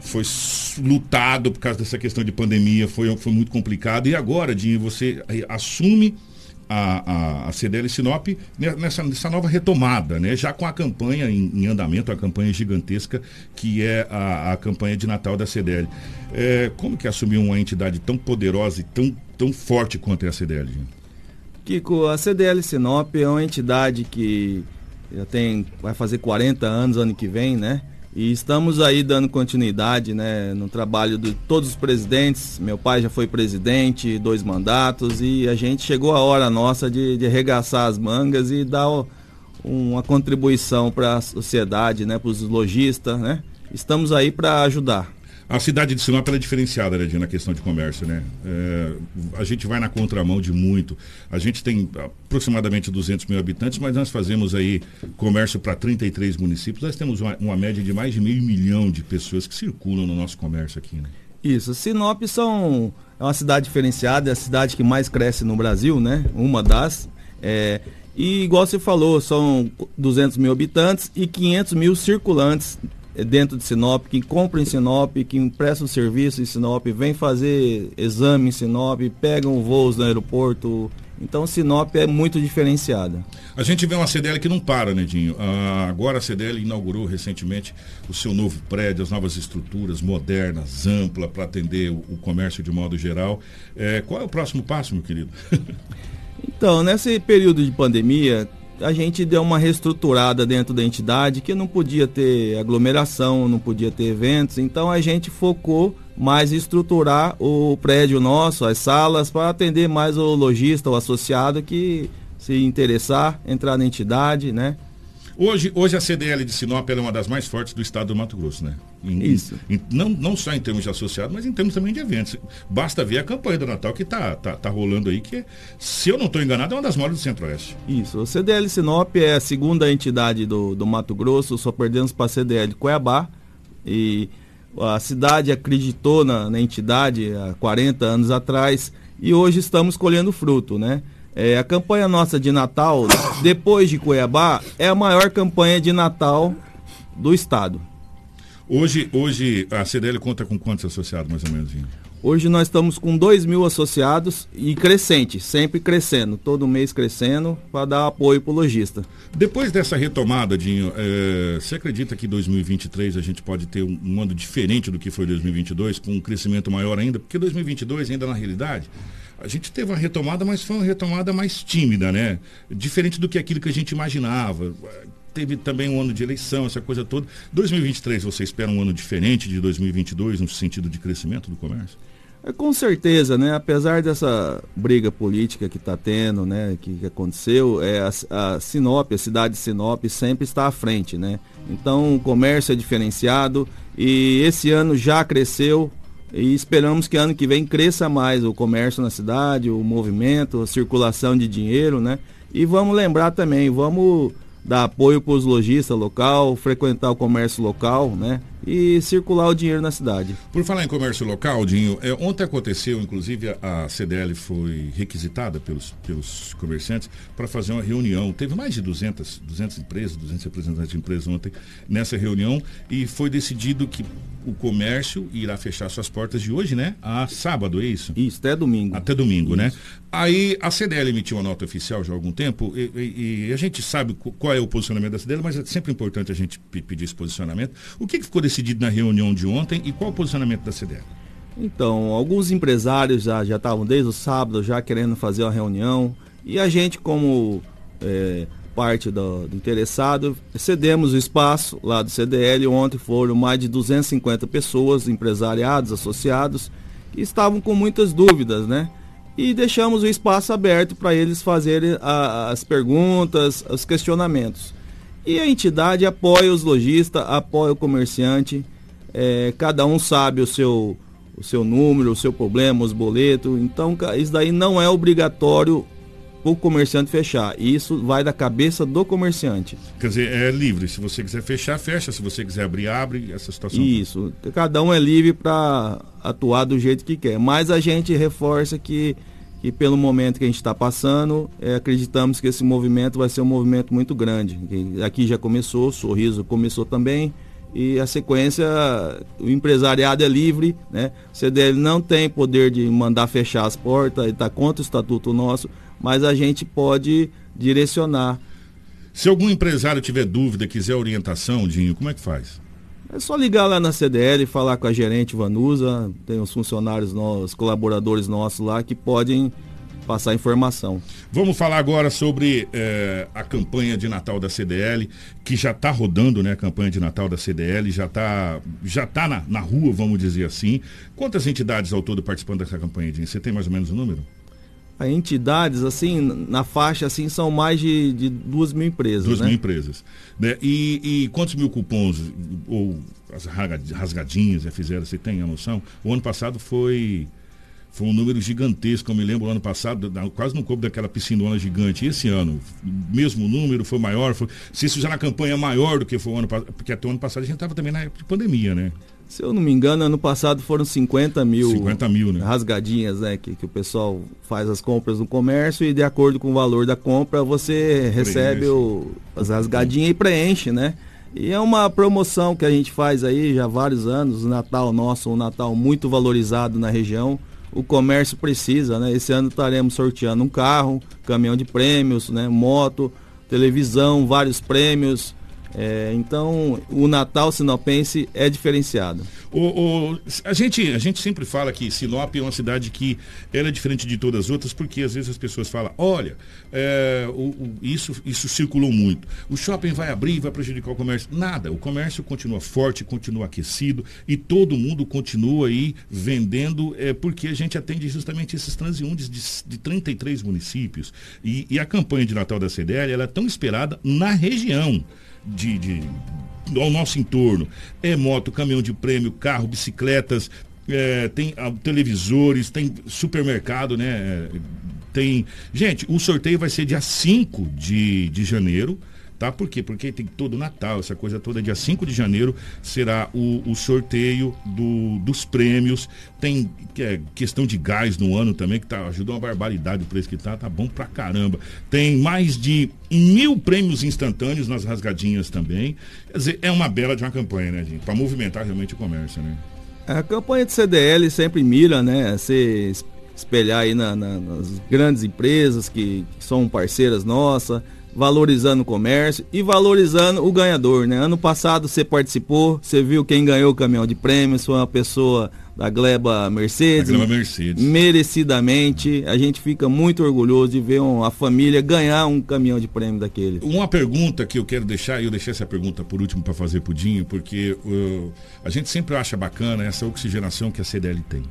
foi lutado por causa dessa questão de pandemia, foi, foi muito complicado. E agora, Dinho, você assume a, a, a CDL Sinop nessa, nessa nova retomada, né? já com a campanha em, em andamento, a campanha gigantesca que é a, a campanha de Natal da CDL. É, como que assumiu uma entidade tão poderosa e tão, tão forte quanto é a CDL? Kiko, a CDL Sinop é uma entidade que já tem, vai fazer 40 anos ano que vem, né? E estamos aí dando continuidade né, no trabalho de todos os presidentes. Meu pai já foi presidente, dois mandatos, e a gente chegou a hora nossa de, de arregaçar as mangas e dar uma contribuição para a sociedade, né, para os lojistas. Né? Estamos aí para ajudar. A cidade de Sinop é diferenciada, né, na questão de comércio, né? É, a gente vai na contramão de muito. A gente tem aproximadamente 200 mil habitantes, mas nós fazemos aí comércio para 33 municípios. Nós temos uma, uma, média de mais de meio milhão de pessoas que circulam no nosso comércio aqui, né? Isso. Sinop são, é uma cidade diferenciada, é a cidade que mais cresce no Brasil, né? Uma das. É, e igual você falou, são 200 mil habitantes e 500 mil circulantes dentro de Sinop, que compra em Sinop, que presta um serviço em Sinop, vem fazer exame em Sinop, pegam voos no aeroporto. Então Sinop é muito diferenciada. A gente vê uma CDL que não para, Nedinho. Ah, agora a CDL inaugurou recentemente o seu novo prédio, as novas estruturas modernas, ampla, para atender o, o, comércio de modo geral. É, qual é o próximo passo, meu querido? então, nesse período de pandemia, a gente deu uma reestruturada dentro da entidade que não podia ter aglomeração, não podia ter eventos, então a gente focou mais estruturar o prédio nosso, as salas, para atender mais o lojista, o associado que se interessar, entrar na entidade, né? Hoje, hoje a CDL de Sinop é uma das mais fortes do estado do Mato Grosso, né? Em, Isso. em- não, não só em termos de associado, mas em termos também de eventos. Basta ver a campanha do Natal que tá, tá, tá rolando aí, que, se eu não estou enganado, é uma das maiores do Centro-Oeste. Isso, o CDL Sinop é a segunda entidade do, do Mato Grosso, só perdemos para a CDL Cuiabá. E a cidade acreditou na, na entidade há 40 anos atrás e hoje estamos colhendo fruto, né? É, a campanha nossa de Natal, depois de Cuiabá, é a maior campanha de Natal do estado. Hoje, hoje a CDL conta com quantos associados, mais ou menos? Hoje nós estamos com 2 mil associados e crescente, sempre crescendo, todo mês crescendo para dar apoio para o lojista. Depois dessa retomada, Dinho, eh, você acredita que 2023 a gente pode ter um, um ano diferente do que foi 2022, com um crescimento maior ainda? Porque 2022, ainda na realidade, a gente teve uma retomada, mas foi uma retomada mais tímida, né? Diferente do que aquilo que a gente imaginava. Teve também um ano de eleição, essa coisa toda. 2023, você espera um ano diferente de 2022 no sentido de crescimento do comércio? É, com certeza, né? Apesar dessa briga política que está tendo, né? Que, que aconteceu, é, a, a Sinop, a cidade de Sinop sempre está à frente, né? Então o comércio é diferenciado e esse ano já cresceu e esperamos que ano que vem cresça mais o comércio na cidade, o movimento, a circulação de dinheiro, né? E vamos lembrar também, vamos dar apoio para os lojistas local, frequentar o comércio local, né? E circular o dinheiro na cidade. Por falar em comércio local, Dinho, é, ontem aconteceu, inclusive, a, CDL foi requisitada pelos, pelos comerciantes para fazer uma reunião. Teve mais de 200, 200 empresas, 200 representantes de empresas ontem nessa reunião e foi decidido que o comércio irá fechar suas portas de hoje, né? A sábado, é isso? Isso, até domingo. Até domingo, né? Aí a CDL emitiu uma nota oficial já há algum tempo e, e- e a gente sabe qu- qual é o posicionamento da CDL, mas é sempre importante a gente pe- pedir esse posicionamento. O que, que ficou decidido na reunião de ontem e qual o posicionamento da CDL? Então, alguns empresários já já estavam desde o sábado já querendo fazer uma reunião e a gente como é, parte do, do interessado cedemos o espaço lá do CDL. Ontem foram mais de 250 pessoas, empresariados, associados, que estavam com muitas dúvidas, né? E deixamos o espaço aberto para eles fazerem a- as perguntas, os questionamentos. E a entidade apoia os lojistas, apoia o comerciante. É, cada um sabe o seu, o seu número, o seu problema, os boletos. Então, isso daí não é obrigatório o comerciante fechar. Isso vai da cabeça do comerciante. Quer dizer, é livre. Se você quiser fechar, fecha. Se você quiser abrir, abre. Essa situação. Isso. Cada um é livre para atuar do jeito que quer. Mas a gente reforça que, que pelo momento que a gente está passando, é, acreditamos que esse movimento vai ser um movimento muito grande. Aqui já começou, o Sorriso começou também. E a sequência, o empresariado é livre, né? O CDL não tem poder de mandar fechar as portas, ele está contra o estatuto nosso, mas a gente pode direcionar. Se algum empresário tiver dúvida, quiser orientação, Dinho, como é que faz? É só ligar lá na CDL, falar com a gerente Vanusa, tem os funcionários nossos, colaboradores nossos lá que podem passar informação. Vamos falar agora sobre eh, a campanha de Natal da CDL, que já está rodando, né? A campanha de Natal da CDL já está já tá na, na rua, vamos dizer assim. Quantas entidades ao todo participando dessa campanha? Você tem mais ou menos o número? A entidades, assim, na faixa, assim, são mais de, de duas mil empresas, Duas né? mil empresas. Né? E, e quantos mil cupons ou as rasgadinhas já fizeram? Você tem a noção? O ano passado foi, foi um número gigantesco. Eu me lembro, o ano passado, quase no corpo daquela piscinona gigante. E esse ano, mesmo número, foi maior? Foi, se isso já na campanha é maior do que foi o ano passado, porque até o ano passado a gente estava também na época de pandemia, né? Se eu não me engano, ano passado foram 50 mil, 50 mil né? rasgadinhas, né? Que, que o pessoal faz as compras no comércio e de acordo com o valor da compra você recebe o, as rasgadinhas e preenche, né? E é uma promoção que a gente faz aí já há vários anos, o Natal nosso, um Natal muito valorizado na região. O comércio precisa, né? Esse ano estaremos sorteando um carro, caminhão de prêmios, né? Moto, televisão, vários prêmios. É, então, o Natal sinopense é diferenciado. O, o, a, gente, a gente sempre fala que Sinop é uma cidade que ela é diferente de todas as outras, porque às vezes as pessoas falam, olha, é, o, o, isso, isso circulou muito. O shopping vai abrir vai prejudicar o comércio. Nada, o comércio continua forte, continua aquecido e todo mundo continua aí vendendo, é, porque a gente atende justamente esses transeuntes de, de 33 municípios. E, e a campanha de Natal da CDL ela é tão esperada na região de, de ao nosso entorno. É moto, caminhão de prêmio, carro, bicicletas, é, tem ah, televisores, tem supermercado, né? Tem. Gente, o sorteio vai ser dia 5 de, de janeiro. Tá? Por quê? Porque tem todo o Natal, essa coisa toda. Dia 5 de janeiro será o, o sorteio do, dos prêmios. Tem é, questão de gás no ano também, que tá, ajuda uma barbaridade o preço que tá, tá bom pra caramba. Tem mais de mil prêmios instantâneos nas rasgadinhas também. Quer dizer, é uma bela de uma campanha, né, gente? Pra movimentar realmente o comércio, né? A campanha de CDL sempre mira, né? Se espelhar aí na, na, nas grandes empresas que, que são parceiras nossas valorizando o comércio e valorizando o ganhador, né? Ano passado você participou, você viu quem ganhou o caminhão de prêmios, foi uma pessoa da Gleba Mercedes. Gleba Mercedes. Merecidamente, a gente fica muito orgulhoso de ver uma, a família ganhar um caminhão de prêmio daquele. Uma pergunta que eu quero deixar, e eu deixei essa pergunta por último para fazer pudinho, porque uh, a gente sempre acha bacana essa oxigenação que a CDL tem.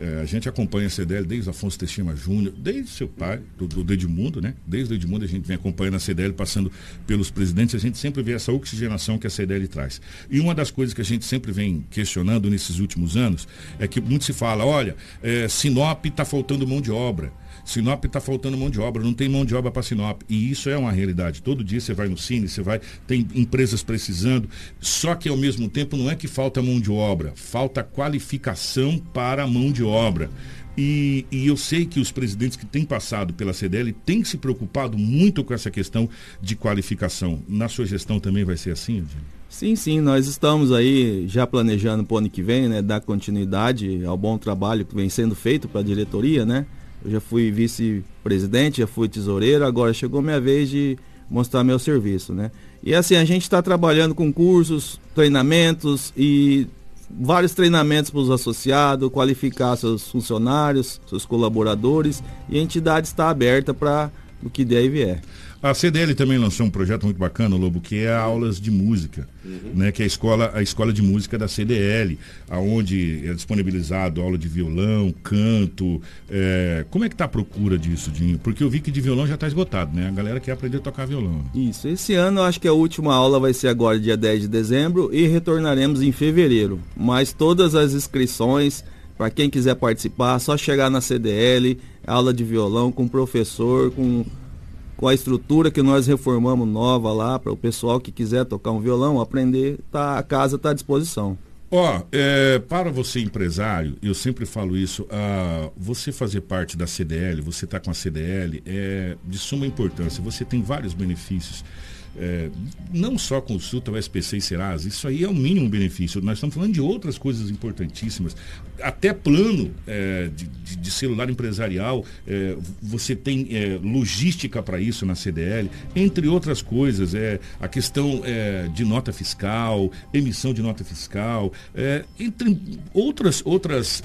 É, a gente acompanha a CDL desde Afonso Teixeira Júnior, desde seu pai, do, do Edmundo, né? Desde o Edmundo a gente vem acompanhando a CDL, passando pelos presidentes, a gente sempre vê essa oxigenação que a CDL traz. E uma das coisas que a gente sempre vem questionando nesses últimos anos é que muito se fala, olha, é, Sinop está faltando mão de obra. Sinop está faltando mão de obra, não tem mão de obra para Sinop. E isso é uma realidade. Todo dia você vai no Cine, você vai, tem empresas precisando. Só que ao mesmo tempo não é que falta mão de obra, falta qualificação para a mão de obra. E, e, eu sei que os presidentes que têm passado pela CDL têm se preocupado muito com essa questão de qualificação. Na sua gestão também vai ser assim, Edinho? Sim, sim, nós estamos aí já planejando para o ano que vem, né, dar continuidade ao bom trabalho que vem sendo feito para a diretoria, né? Eu já fui vice-presidente, já fui tesoureiro, agora chegou minha vez de mostrar meu serviço, né? E assim, a gente está trabalhando com cursos, treinamentos e vários treinamentos para os associados, qualificar seus funcionários, seus colaboradores e a entidade está aberta para o que der e vier. A CDL também lançou um projeto muito bacana, Lobo, que é aulas de música, uhum. né? Que é a escola, a escola de música da CDL, aonde é disponibilizado aula de violão, canto. É... Como é que tá a procura disso, Dinho? Porque eu vi que de violão já está esgotado, né? A galera quer aprender a tocar violão. Isso. Esse ano eu acho que a última aula vai ser agora dia 10 de dezembro e retornaremos em fevereiro. Mas todas as inscrições para quem quiser participar, só chegar na CDL, aula de violão com professor, com com a estrutura que nós reformamos nova lá, para o pessoal que quiser tocar um violão, aprender, tá, a casa está à disposição. Ó, oh, é, para você empresário, eu sempre falo isso, uh, você fazer parte da CDL, você está com a CDL, é de suma importância. Você tem vários benefícios é, não só consulta o SPC e Serasa, isso aí é o mínimo benefício. Nós estamos falando de outras coisas importantíssimas. Até plano é, de, de, celular empresarial, é, você tem é, logística para isso na CDL, entre outras coisas, é, a questão é, de nota fiscal, emissão de nota fiscal, é, entre outras, outras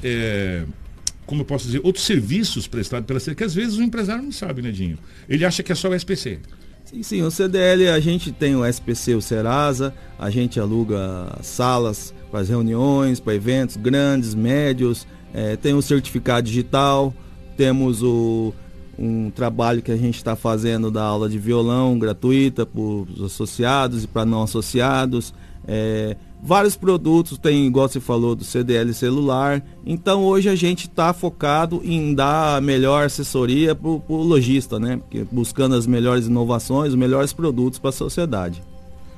como eu posso dizer, outros serviços prestados pela CDL, que às vezes o empresário não sabe, né, Dinho? Ele acha que é só o SPC. Sim, sim, o CDL a gente tem o SPC, o Serasa, a gente aluga salas para as reuniões, para eventos grandes, médios, é, tem o certificado digital, temos o, um trabalho que a gente está fazendo da aula de violão gratuita para os associados e para não associados. É, vários produtos, tem, igual você falou, do CDL celular. Então hoje a gente está focado em dar a melhor assessoria para o lojista, né? Porque buscando as melhores inovações, os melhores produtos para a sociedade.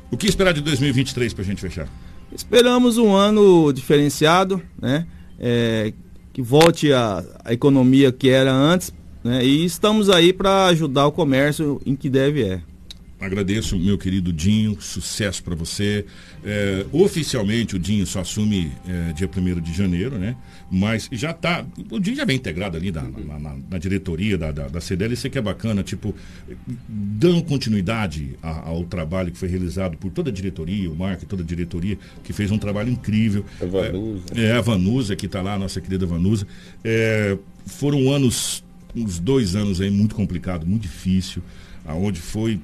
O que esperar de 2023 para a gente fechar? Esperamos um ano diferenciado, né? É, que volte a, a economia que era antes, né? E estamos aí para ajudar o comércio em que deve é. Agradeço, meu querido Dinho, sucesso para você. É, oficialmente, o Dinho só assume é, dia 1 de janeiro, né? Mas já tá. O Dinho já vem integrado ali na, na, na, na diretoria da, da, da CDL. Isso que é bacana, tipo, dando continuidade a, ao trabalho que foi realizado por toda a diretoria, o Marco e toda a diretoria, que fez um trabalho incrível. A Vanusa. É, é a Vanusa, que está lá, a nossa querida Vanusa. É, foram anos, uns dois anos aí muito complicado, muito difícil, aonde foi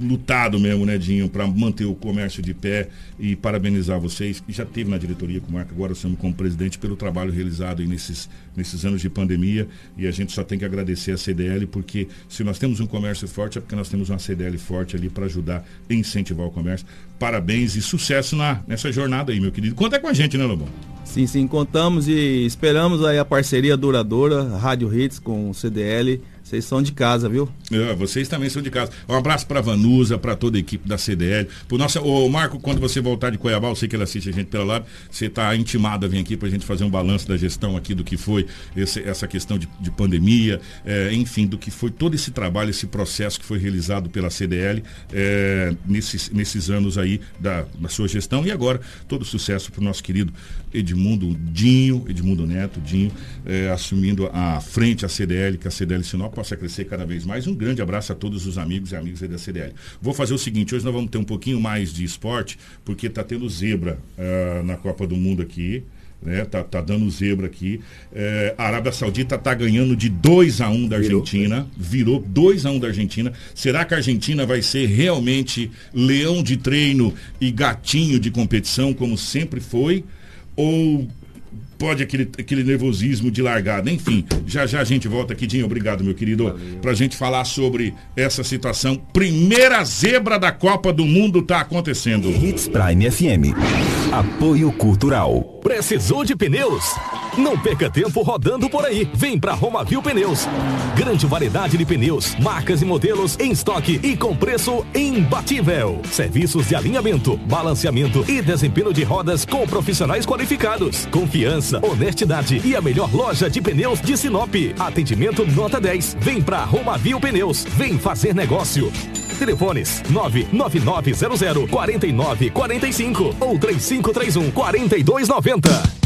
lutado mesmo, né, Dinho, para manter o comércio de pé e parabenizar vocês. Já teve na diretoria com o Marco, agora somos como presidente pelo trabalho realizado nesses, nesses anos de pandemia e a gente só tem que agradecer a CDL porque se nós temos um comércio forte é porque nós temos uma CDL forte ali para ajudar e incentivar o comércio. Parabéns e sucesso na, nessa jornada aí, meu querido. Conta com a gente, né, Lobão? Sim, sim, contamos e esperamos aí a parceria duradoura, Rádio Hits com o CDL vocês são de casa, viu? É, vocês também são de casa. Um abraço para Vanusa, para toda a equipe da CDL. Pro nosso, ô, Marco, quando você voltar de Cuiabá, eu sei que ele assiste a gente pela live, você está intimado a vir aqui para a gente fazer um balanço da gestão aqui do que foi esse, essa questão de, de pandemia, é, enfim, do que foi todo esse trabalho, esse processo que foi realizado pela CDL é, nesses, nesses anos aí da, da sua gestão. E agora, todo sucesso para o nosso querido Edmundo Dinho, Edmundo Neto, Dinho, é, assumindo a frente a CDL, que a CDL Sinop possa crescer cada vez mais. Um grande abraço a todos os amigos e amigas da CDL. Vou fazer o seguinte, hoje nós vamos ter um pouquinho mais de esporte, porque está tendo zebra uh, na Copa do Mundo aqui. Né, tá, tá dando zebra aqui. É, a Arábia Saudita tá ganhando de 2 a 1 um da Argentina. Virou 2 a 1 um da Argentina. Será que a Argentina vai ser realmente leão de treino e gatinho de competição, como sempre foi? Ou pode aquele, aquele nervosismo de largada. Enfim, já já a gente volta aqui, Dinho. Obrigado, meu querido, para a gente falar sobre essa situação. Primeira zebra da Copa do Mundo está acontecendo. Hits Prime FM. Apoio Cultural. Precisou de pneus? Não perca tempo rodando por aí. Vem pra Romavil Pneus. Grande variedade de pneus, marcas e modelos em estoque e com preço imbatível. Serviços de alinhamento, balanceamento e desempenho de rodas com profissionais qualificados. Confiança, honestidade e a melhor loja de pneus de Sinop. Atendimento nota 10. Vem pra Romavil Pneus. Vem fazer negócio. Telefones 99900 4945 ou 3531 4290.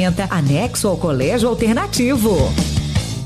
anexo ao Colégio Alternativo.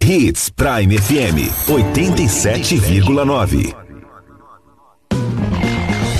Hits Prime FM 87,9.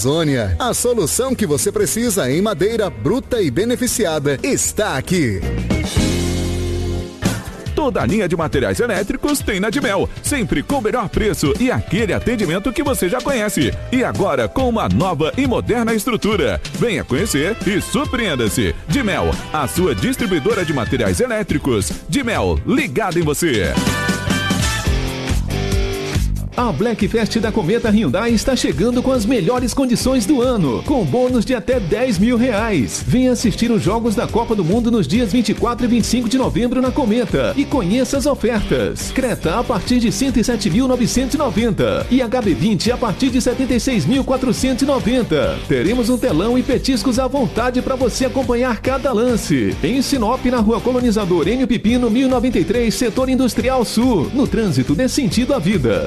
Amazônia. A solução que você precisa em madeira bruta e beneficiada está aqui. Toda a linha de materiais elétricos tem na Dimel, sempre com o melhor preço e aquele atendimento que você já conhece. E agora com uma nova e moderna estrutura. Venha conhecer e surpreenda-se. Dimel, a sua distribuidora de materiais elétricos. Dimel, ligado em você. A Black Fest da Cometa Hyundai está chegando com as melhores condições do ano, com bônus de até 10 mil reais. Venha assistir os Jogos da Copa do Mundo nos dias 24 e 25 de novembro na Cometa e conheça as ofertas. Creta a partir de 107.990 e HB20 a partir de 76.490. Teremos um telão e petiscos à vontade para você acompanhar cada lance. Em Sinop, na Rua Colonizador Enio Pipino, 1093, Setor Industrial Sul. No trânsito dê sentido à vida.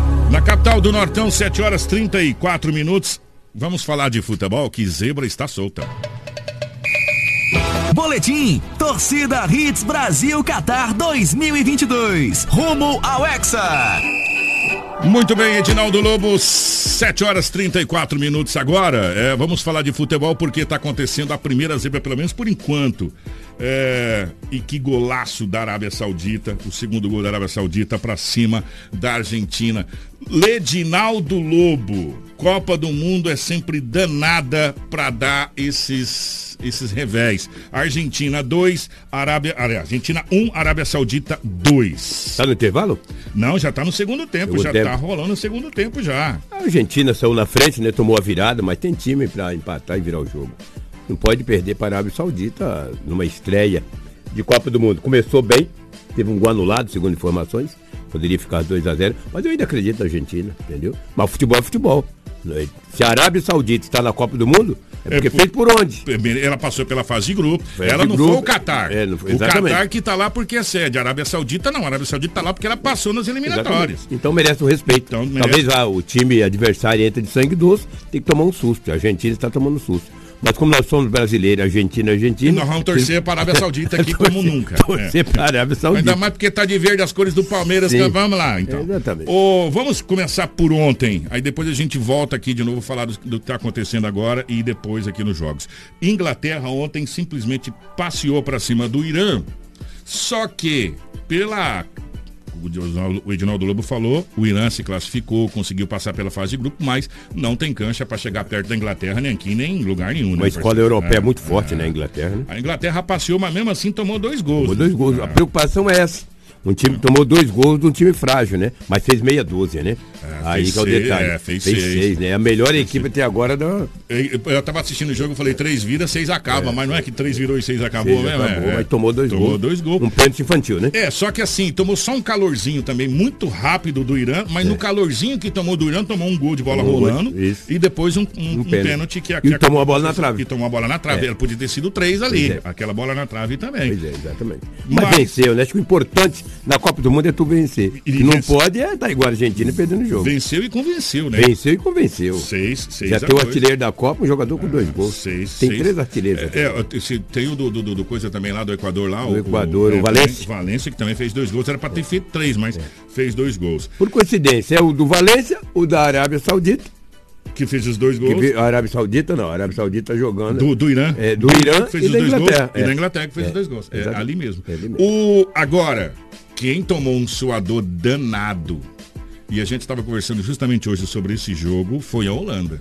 Na capital do Nortão, 7 horas 34 minutos. Vamos falar de futebol, que zebra está solta. Boletim Torcida Hits Brasil Qatar 2022. Rumo ao Hexa. Muito bem, Edinaldo Lobo, 7 horas 34 minutos agora. É, vamos falar de futebol porque está acontecendo a primeira zebra, pelo menos por enquanto. É, e que golaço da Arábia Saudita, o segundo gol da Arábia Saudita para cima da Argentina. Ledinaldo Lobo, Copa do Mundo é sempre danada para dar esses esses revés. Argentina 2, Arábia, Argentina 1, um, Arábia Saudita 2. Tá no intervalo? Não, já tá no segundo tempo, segundo já tempo. tá rolando o segundo tempo já. A Argentina saiu na frente, né? Tomou a virada, mas tem time para empatar e virar o jogo. Não pode perder para a Arábia Saudita numa estreia de Copa do Mundo. Começou bem, teve um gol anulado, segundo informações. Poderia ficar 2 a 0 mas eu ainda acredito na Argentina, entendeu? Mas futebol é futebol. Se a Arábia Saudita está na Copa do Mundo, é porque é por, fez por onde? Ela passou pela fase de grupo. ela não grupo, foi o Qatar. É, foi, o Qatar que está lá porque é sede. A Arábia Saudita não. A Arábia Saudita está lá porque ela passou nas eliminatórias. Exatamente. Então merece o respeito. Então, merece... Talvez lá, o time adversário entre de sangue doce, tem que tomar um susto. A Argentina está tomando um susto. Mas como nós somos brasileiros, Argentina, Argentina. nós vamos torcer para a Arábia Saudita aqui como nunca. Torcer é. para a Arábia Saudita. Ainda mais porque está de verde as cores do Palmeiras. Então vamos lá, então. exatamente. Oh, vamos começar por ontem. Aí depois a gente volta aqui de novo falar do, do que está acontecendo agora e depois aqui nos jogos. Inglaterra ontem simplesmente passeou para cima do Irã. Só que pela o Edinaldo Lobo falou, o Irã se classificou, conseguiu passar pela fase de grupo, mas não tem cancha para chegar perto da Inglaterra, nem aqui, nem em lugar nenhum. Uma né, escola europeia é, muito forte, é, né, Inglaterra, né? A Inglaterra passeou, mas mesmo assim tomou dois gols. Tomou dois gols. A preocupação é essa. Um time que tomou dois gols de um time frágil, né? Mas fez meia dúzia, né? É, Aí que é o detalhe. É, fez, fez seis. seis. né? A melhor equipe até agora da. Eu, eu tava assistindo o jogo e falei, três viras, seis acaba. É. Mas não é que três virou e seis acabou seis mesmo. Acabou, é, mas tomou dois tomou gols. dois gols. Um pênalti infantil, né? É, só que assim, tomou só um calorzinho também, muito rápido do Irã, mas no é. calorzinho que tomou do Irã, tomou um gol de bola rolando. E depois um, um, um, pênalti que, que, e tomou a bola na trave. Que tomou a bola na trave. Ela podia ter sido três ali. Aquela bola na trave também. Pois é, exatamente. Mas, mas venceu, né? Acho que o importante na Copa do Mundo é tu vencer. E não venceu. pode é estar tá igual a Argentina perdendo o jogo. Venceu e convenceu, né? Venceu e convenceu. Seis, seis Já tem o artilheiro da Copa, um jogador com dois gols. Seis, tem seis. três artilheiros. É, é, tem o do, do, do, coisa também lá do Equador lá. O, Equador, o, o Valência. Valência, que também fez dois gols. Era para ter feito três, mas é. fez dois gols. Por coincidência, é o do Valência, o da Arábia Saudita que fez os dois gols. a Arábia Saudita não, a Arábia Saudita jogando. Do, do Irã. É, do Irã fez e os da dois Inglaterra. Gols, é. E da Inglaterra que fez é. os dois gols. É, ali mesmo. É ali mesmo. O, agora, quem tomou um suador danado, e a gente estava conversando justamente hoje sobre esse jogo, foi a Holanda.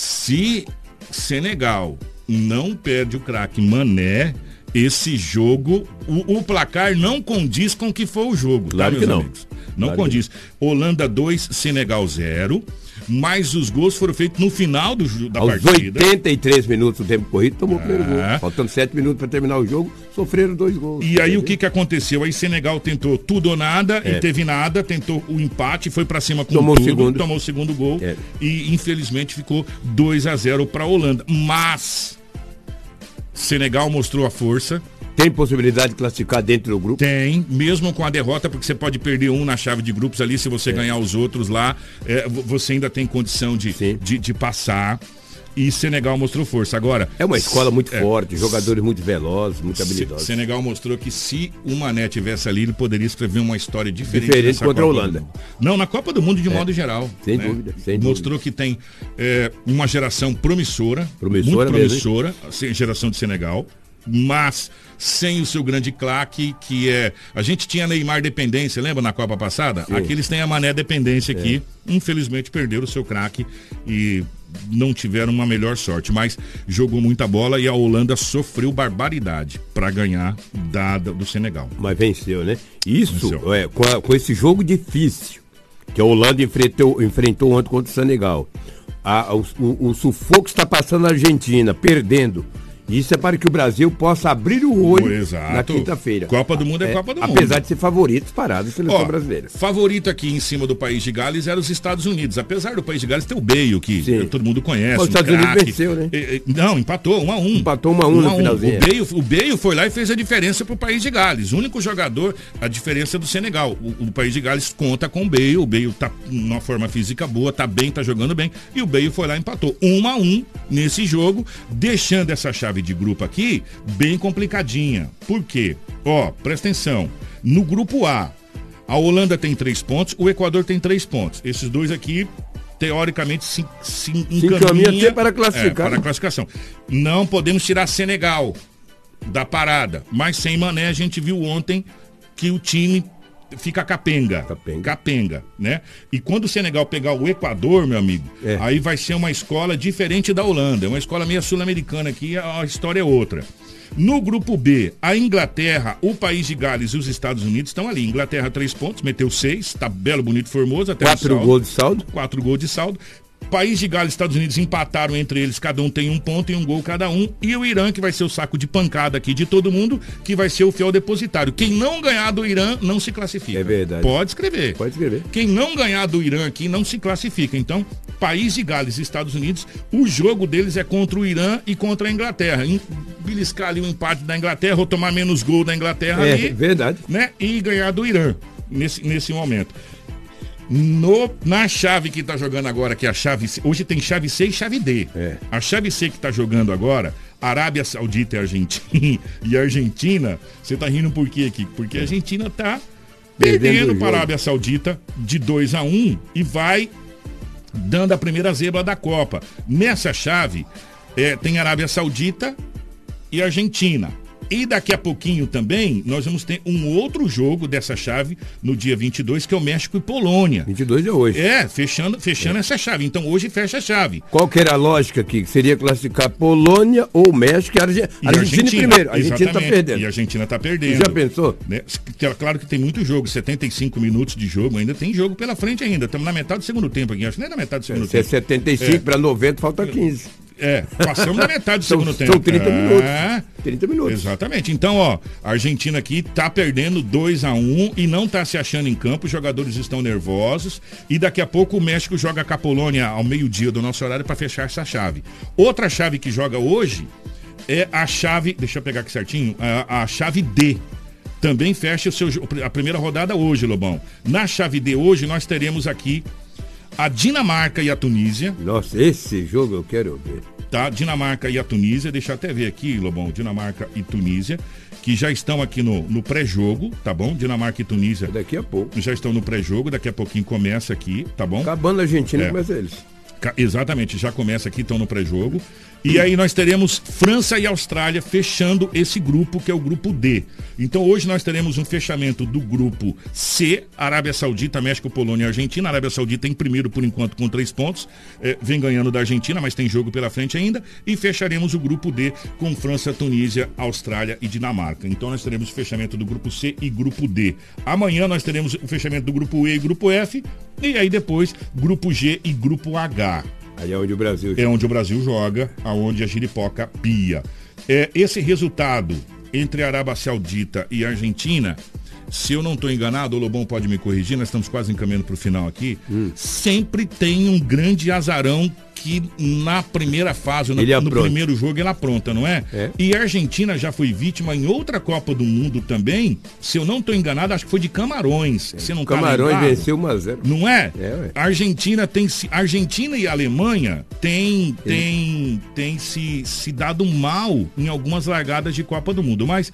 Se Senegal não perde o craque Mané, esse jogo, o, o, placar não condiz com o que foi o jogo. Tá, claro tá, que não. Amigos? Não claro condiz. Holanda 2, Senegal 0 mas os gols foram feitos no final do, da Aos partida. 83 minutos do tempo corrido, tomou o primeiro gol. Faltando 7 minutos para terminar o jogo, sofreram dois gols. E aí o que, que aconteceu? Aí Senegal tentou tudo ou nada é. e teve nada, tentou o empate, foi para cima com tomou tudo, o segundo. tomou o segundo gol é. e infelizmente ficou 2 a 0 para a Holanda. Mas Senegal mostrou a força, tem possibilidade de classificar dentro do grupo? Tem, mesmo com a derrota, porque você pode perder um na chave de grupos ali, se você é. ganhar os outros lá, é, você ainda tem condição de, de, de, passar. e Senegal mostrou força. Agora. É uma escola muito é, forte, jogadores muito velozes, muito habilidosos. Senegal mostrou que se o Mané tivesse ali, ele poderia escrever uma história diferente. Diferente contra a Holanda. Não, na Copa do Mundo de É. modo geral. Sem né? dúvida, sem Mostrou que tem é, uma geração promissora. Promissora muito mesmo, promissora, assim, geração de Senegal. Mas sem o seu grande claque, que é. A gente tinha Neymar dependência, lembra na Copa passada? Sim. Aqui eles têm a Mané dependência aqui. Infelizmente perderam o seu craque e não tiveram uma melhor sorte, mas jogou muita bola e a Holanda sofreu barbaridade para ganhar da, da- do Senegal. Mas venceu, né? Isso, é, com, a- com esse jogo difícil que a Holanda enfrentou, enfrentou ontem contra o Senegal. A- o, o- o sufoco está passando na Argentina, perdendo. Isso é para que o Brasil possa abrir o olho Exato. na quinta-feira. Copa do Mundo é Copa do Mundo. Apesar de ser favorito disparado da seleção Ó, brasileira. Favorito aqui em cima do país de Gales era os Estados Unidos. Apesar do país de Gales ter o Bale, que todo mundo conhece. Mas os um Estados Unidos venceu, né? Não, empatou, um a um. Empatou um a um no finalzinho. O Bale, o Bale foi lá e fez a diferença pro país de Gales. O único jogador, a diferença do Senegal. O, o país de Gales conta com o Bale. O Bale tá numa forma física boa, tá bem, tá jogando bem. E o Bale foi lá e empatou. Um a um nesse jogo, deixando essa chave de grupo aqui bem complicadinha. Por quê? Ó, presta atenção. No grupo A, a Holanda tem três pontos, o Equador tem três pontos. Esses dois aqui, teoricamente, se, se encaminha encaminha até para classificar. É, para a classificação. Não podemos tirar Senegal da parada, mas sem Mané a gente viu ontem que o time fica capenga. Capenga. né? E quando o Senegal pegar o Equador, meu amigo, É. aí vai ser uma escola diferente da Holanda. É uma escola meio sul-americana aqui, a história é outra. No grupo B, a Inglaterra, o país de Gales e os Estados Unidos estão ali. Inglaterra, três pontos, meteu seis, tá belo, bonito, formoso. Até Quatro gols de saldo. Quatro gols de saldo. País de Gales e Estados Unidos empataram entre eles, cada um tem um ponto e um gol cada um. E o Irã, que vai ser o saco de pancada aqui de todo mundo, que vai ser o fiel depositário. Quem não ganhar do Irã não se classifica. É verdade. Pode escrever. Pode escrever. Quem não ganhar do Irã aqui não se classifica. Então, País de Gales e Estados Unidos, o jogo deles é contra o Irã e contra a Inglaterra. Em- Beliscar ali o empate da Inglaterra ou tomar menos gol da Inglaterra É, ali. verdade. Né? E ganhar do Irã nesse, nesse momento. No, na chave que tá jogando agora, que é a chave C, hoje tem chave C e chave D. É. A chave C que tá jogando agora, Arábia Saudita e Argentina, e Argentina, você tá rindo por quê aqui? Porque a Argentina tá Perdendo para a. Arábia Saudita de 2 a 1 e vai dando a primeira zebra da Copa. Nessa chave, é, tem Arábia Saudita e Argentina. E daqui a pouquinho também, nós vamos ter um outro jogo dessa chave no dia 22, que é o México e Polônia. 22 é hoje. É, fechando, fechando essa chave. Então hoje fecha a chave. Qual que era a lógica aqui? Seria classificar Polônia ou México e Arge- E Argentina, em primeiro. A Argentina está perdendo. E a Argentina está perdendo. Já pensou? Né? Que- Claro que tem muito jogo, 75 minutos de jogo, ainda tem jogo pela frente ainda. Estamos na metade do segundo tempo aqui, acho que não é na metade do segundo Se é tempo. 75 É. para 90, falta 15. É, passamos da metade do São- segundo tempo. são 30 É. minutos. 30 minutos. Exatamente. Então, ó, a Argentina aqui tá perdendo 2 a 1 e não tá se achando em campo, os jogadores estão nervosos e daqui a pouco o México joga com a Polônia ao meio-dia do nosso horário para fechar essa chave. Outra chave que joga hoje é a chave, deixa eu pegar aqui certinho, a, a chave D. Também fecha o seu, a primeira rodada hoje, Lobão. Na chave D hoje nós teremos aqui a Dinamarca e a Tunísia. Nossa, esse jogo eu quero ver. Tá? Dinamarca e a Tunísia, deixa eu até ver aqui, Lobão, Dinamarca e Tunísia, que já estão aqui no, no pré-jogo, tá bom? Dinamarca e Tunísia. Daqui a pouco. Já estão no pré-jogo, daqui a pouquinho começa aqui, tá bom? Acabando a Argentina, É. começa eles. Exatamente, já começa aqui, estão no pré-jogo. E aí nós teremos França e Austrália fechando esse grupo, que é o grupo D. Então hoje nós teremos um fechamento do grupo C, Arábia Saudita, México, Polônia e Argentina. Arábia Saudita em primeiro por enquanto com três pontos, eh, vem ganhando da Argentina, mas tem jogo pela frente ainda. E fecharemos o grupo D com França, Tunísia, Austrália e Dinamarca. Então nós teremos o fechamento do grupo C e grupo D. Amanhã nós teremos o fechamento do grupo E e grupo F. E aí depois grupo G e grupo H. Aí é onde o Brasil É onde o Brasil joga, aonde a giripoca pia. É, esse resultado entre a Arábia Saudita e a Argentina se eu não estou enganado, o Lobão pode me corrigir, nós estamos quase encaminhando para o final aqui, Hum. sempre tem um grande azarão que na primeira fase, no, Ele no primeiro jogo, ele apronta, não é? E a Argentina já foi vítima em outra Copa do Mundo também, se eu não estou enganado, acho que foi de Camarões. Você não tá Camarões lembrado? venceu 1 a 0 Não é? É. A Argentina tem se Argentina e Alemanha tem tem tem se se dado mal em algumas largadas de Copa do Mundo, mas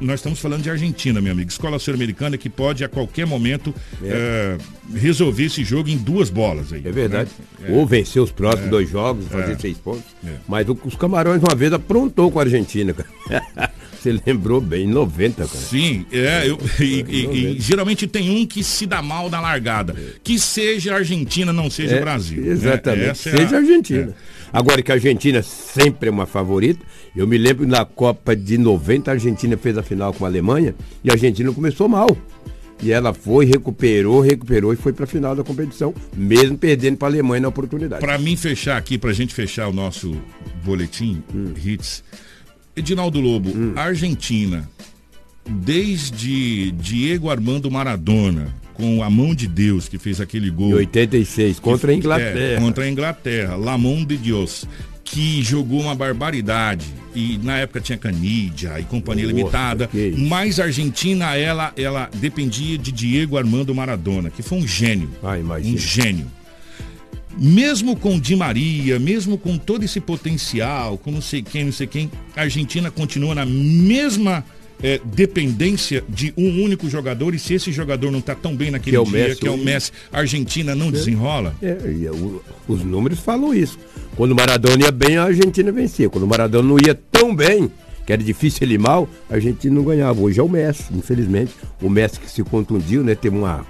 nós estamos falando de Argentina, meu amigo. Escola sul-americana que pode a qualquer momento eh, resolver esse jogo em duas bolas aí. É verdade. né? Ou vencer os próximos É. dois jogos, fazer É. seis pontos. É. Mas o- os Camarões uma vez aprontou com a Argentina, cara. Você lembrou bem, em 90, cara. Sim, é, eu, e, e- e geralmente tem um que se dá mal na largada. Que seja a Argentina, não seja É, o Brasil. né? Exatamente. Essa é Seja a Argentina. Agora que a Argentina sempre é uma favorita, eu me lembro na Copa de 90, a Argentina fez a final com a Alemanha e a Argentina começou mal. E ela foi, recuperou, recuperou e foi para a final da competição, mesmo perdendo para a Alemanha na oportunidade. Pra mim fechar aqui, pra gente fechar o nosso boletim Hum. hits. Edinaldo Lobo, a Argentina, desde Diego Armando Maradona, com a mão de Deus que fez aquele gol. Em 86, contra a Que- Inglaterra. é, contra a Inglaterra, La mão de Deus, que jogou uma barbaridade. E na época tinha Canidia e companhia Nossa, limitada. Mas a Argentina, ela, ela dependia de Diego Armando Maradona, que foi um gênio. um gênio. Mesmo com Di Maria, mesmo com todo esse potencial, com não sei quem, não sei quem, a Argentina continua na mesma eh, dependência de um único jogador. E se esse jogador não está tão bem naquele Que é o dia, Messi que é o. Messi, a Argentina não desenrola. É, e o- os números falam isso. Quando o Maradona ia bem, a Argentina vencia. Quando o Maradona não ia tão bem, que era difícil ele ir mal, a Argentina não ganhava. Hoje é o Messi, infelizmente. O Messi que se contundiu, né? Teve uma,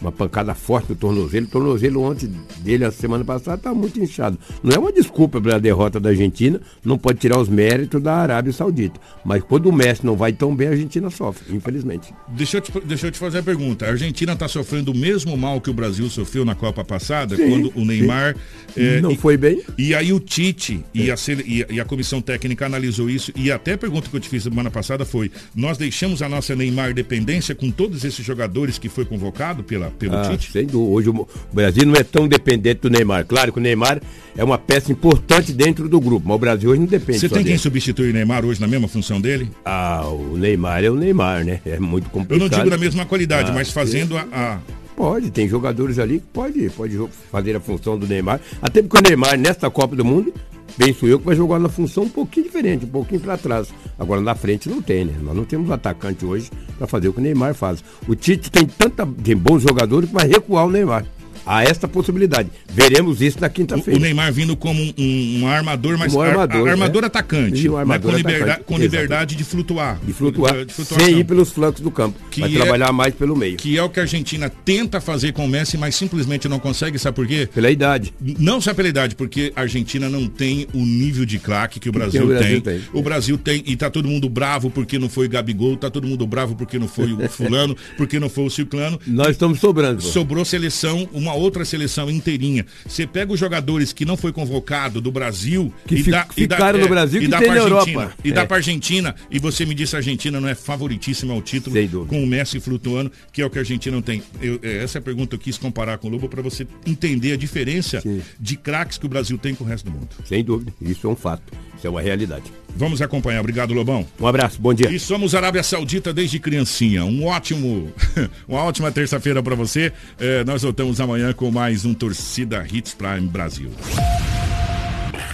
uma pancada forte no tornozelo. O tornozelo ontem dele, a semana passada, estava muito inchado. Não é uma desculpa pela derrota da Argentina, não pode tirar os méritos da Arábia Saudita. Mas quando o Messi não vai tão bem, a Argentina sofre, infelizmente. Deixa eu, te, deixa eu te fazer a pergunta. A Argentina está sofrendo o mesmo mal que o Brasil sofreu na Copa passada, Sim, quando o Neymar. sim. Não foi bem. E aí o Tite e, a, e, a- e a comissão técnica analisou isso. E até a pergunta que eu te fiz semana passada foi: nós deixamos a nossa Neymar dependência com todos esses jogadores que foi convocado pela, pelo Ah, Tite? sem dúvida. Hoje o Brasil não é tão dependente do Neymar. Claro que o Neymar é uma peça importante dentro do grupo, mas o Brasil hoje não depende Você tem quem dele. substitui o Neymar hoje na mesma função dele? Ah, o Neymar é o Neymar, né? É muito Eu complicado. não digo da mesma qualidade, Ah, mas fazendo a- a, Pode, tem jogadores ali que pode, pode fazer a função do Neymar. Até porque o Neymar, nesta Copa do Mundo, penso eu que vai jogar na função um pouquinho diferente, um pouquinho para trás. Agora na frente não tem, né? Nós não temos atacante hoje para fazer o que o Neymar faz. O Tite tem tanta tem bons jogadores que vai recuar o Neymar. Há esta possibilidade. Veremos isso na o quinta-feira. Neymar vindo como um, um- um armador, mas Um ar- armador, a- armador né? atacante. E um né? armador com liberdade, atacante, com liberdade de flutuar. De flutuar, De flutuação. sem ir pelos flancos do campo. Que vai é- trabalhar mais pelo meio. Que é o que a Argentina tenta fazer com o Messi, mas simplesmente não consegue, sabe por quê? Pela idade. Não só pela idade, porque a Argentina não tem o nível de craque que o Brasil, o Brasil tem. tem. O Brasil tem, e tá todo mundo bravo porque não foi o Gabigol, tá todo mundo bravo porque não foi o fulano, porque não foi o ciclano. Nós estamos sobrando. Sobrou seleção, uma outra seleção inteirinha. Você pega os jogadores que não foi convocado do Brasil Que e dá, e dá- ficaram no é, Brasil e que dá pra na Argentina, Europa. E dá É. pra Argentina e você me disse a Argentina não é favoritíssima ao título com o Messi flutuando, que é o que a Argentina não tem. Eu- é, essa é a pergunta que eu quis comparar com o Lobo para você entender a diferença de craques que o Brasil tem com o resto do mundo. Sem dúvida. Isso é um fato. Isso é uma realidade. Vamos acompanhar. Obrigado, Lobão. Um abraço, bom dia. E somos Arábia Saudita desde criancinha. Um ótimo, uma ótima terça-feira para você. Eh, nós voltamos amanhã com mais um Torcida Hits Prime Brasil.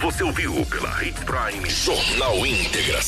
Você ouviu pela Hit Prime Jornal Íntegra.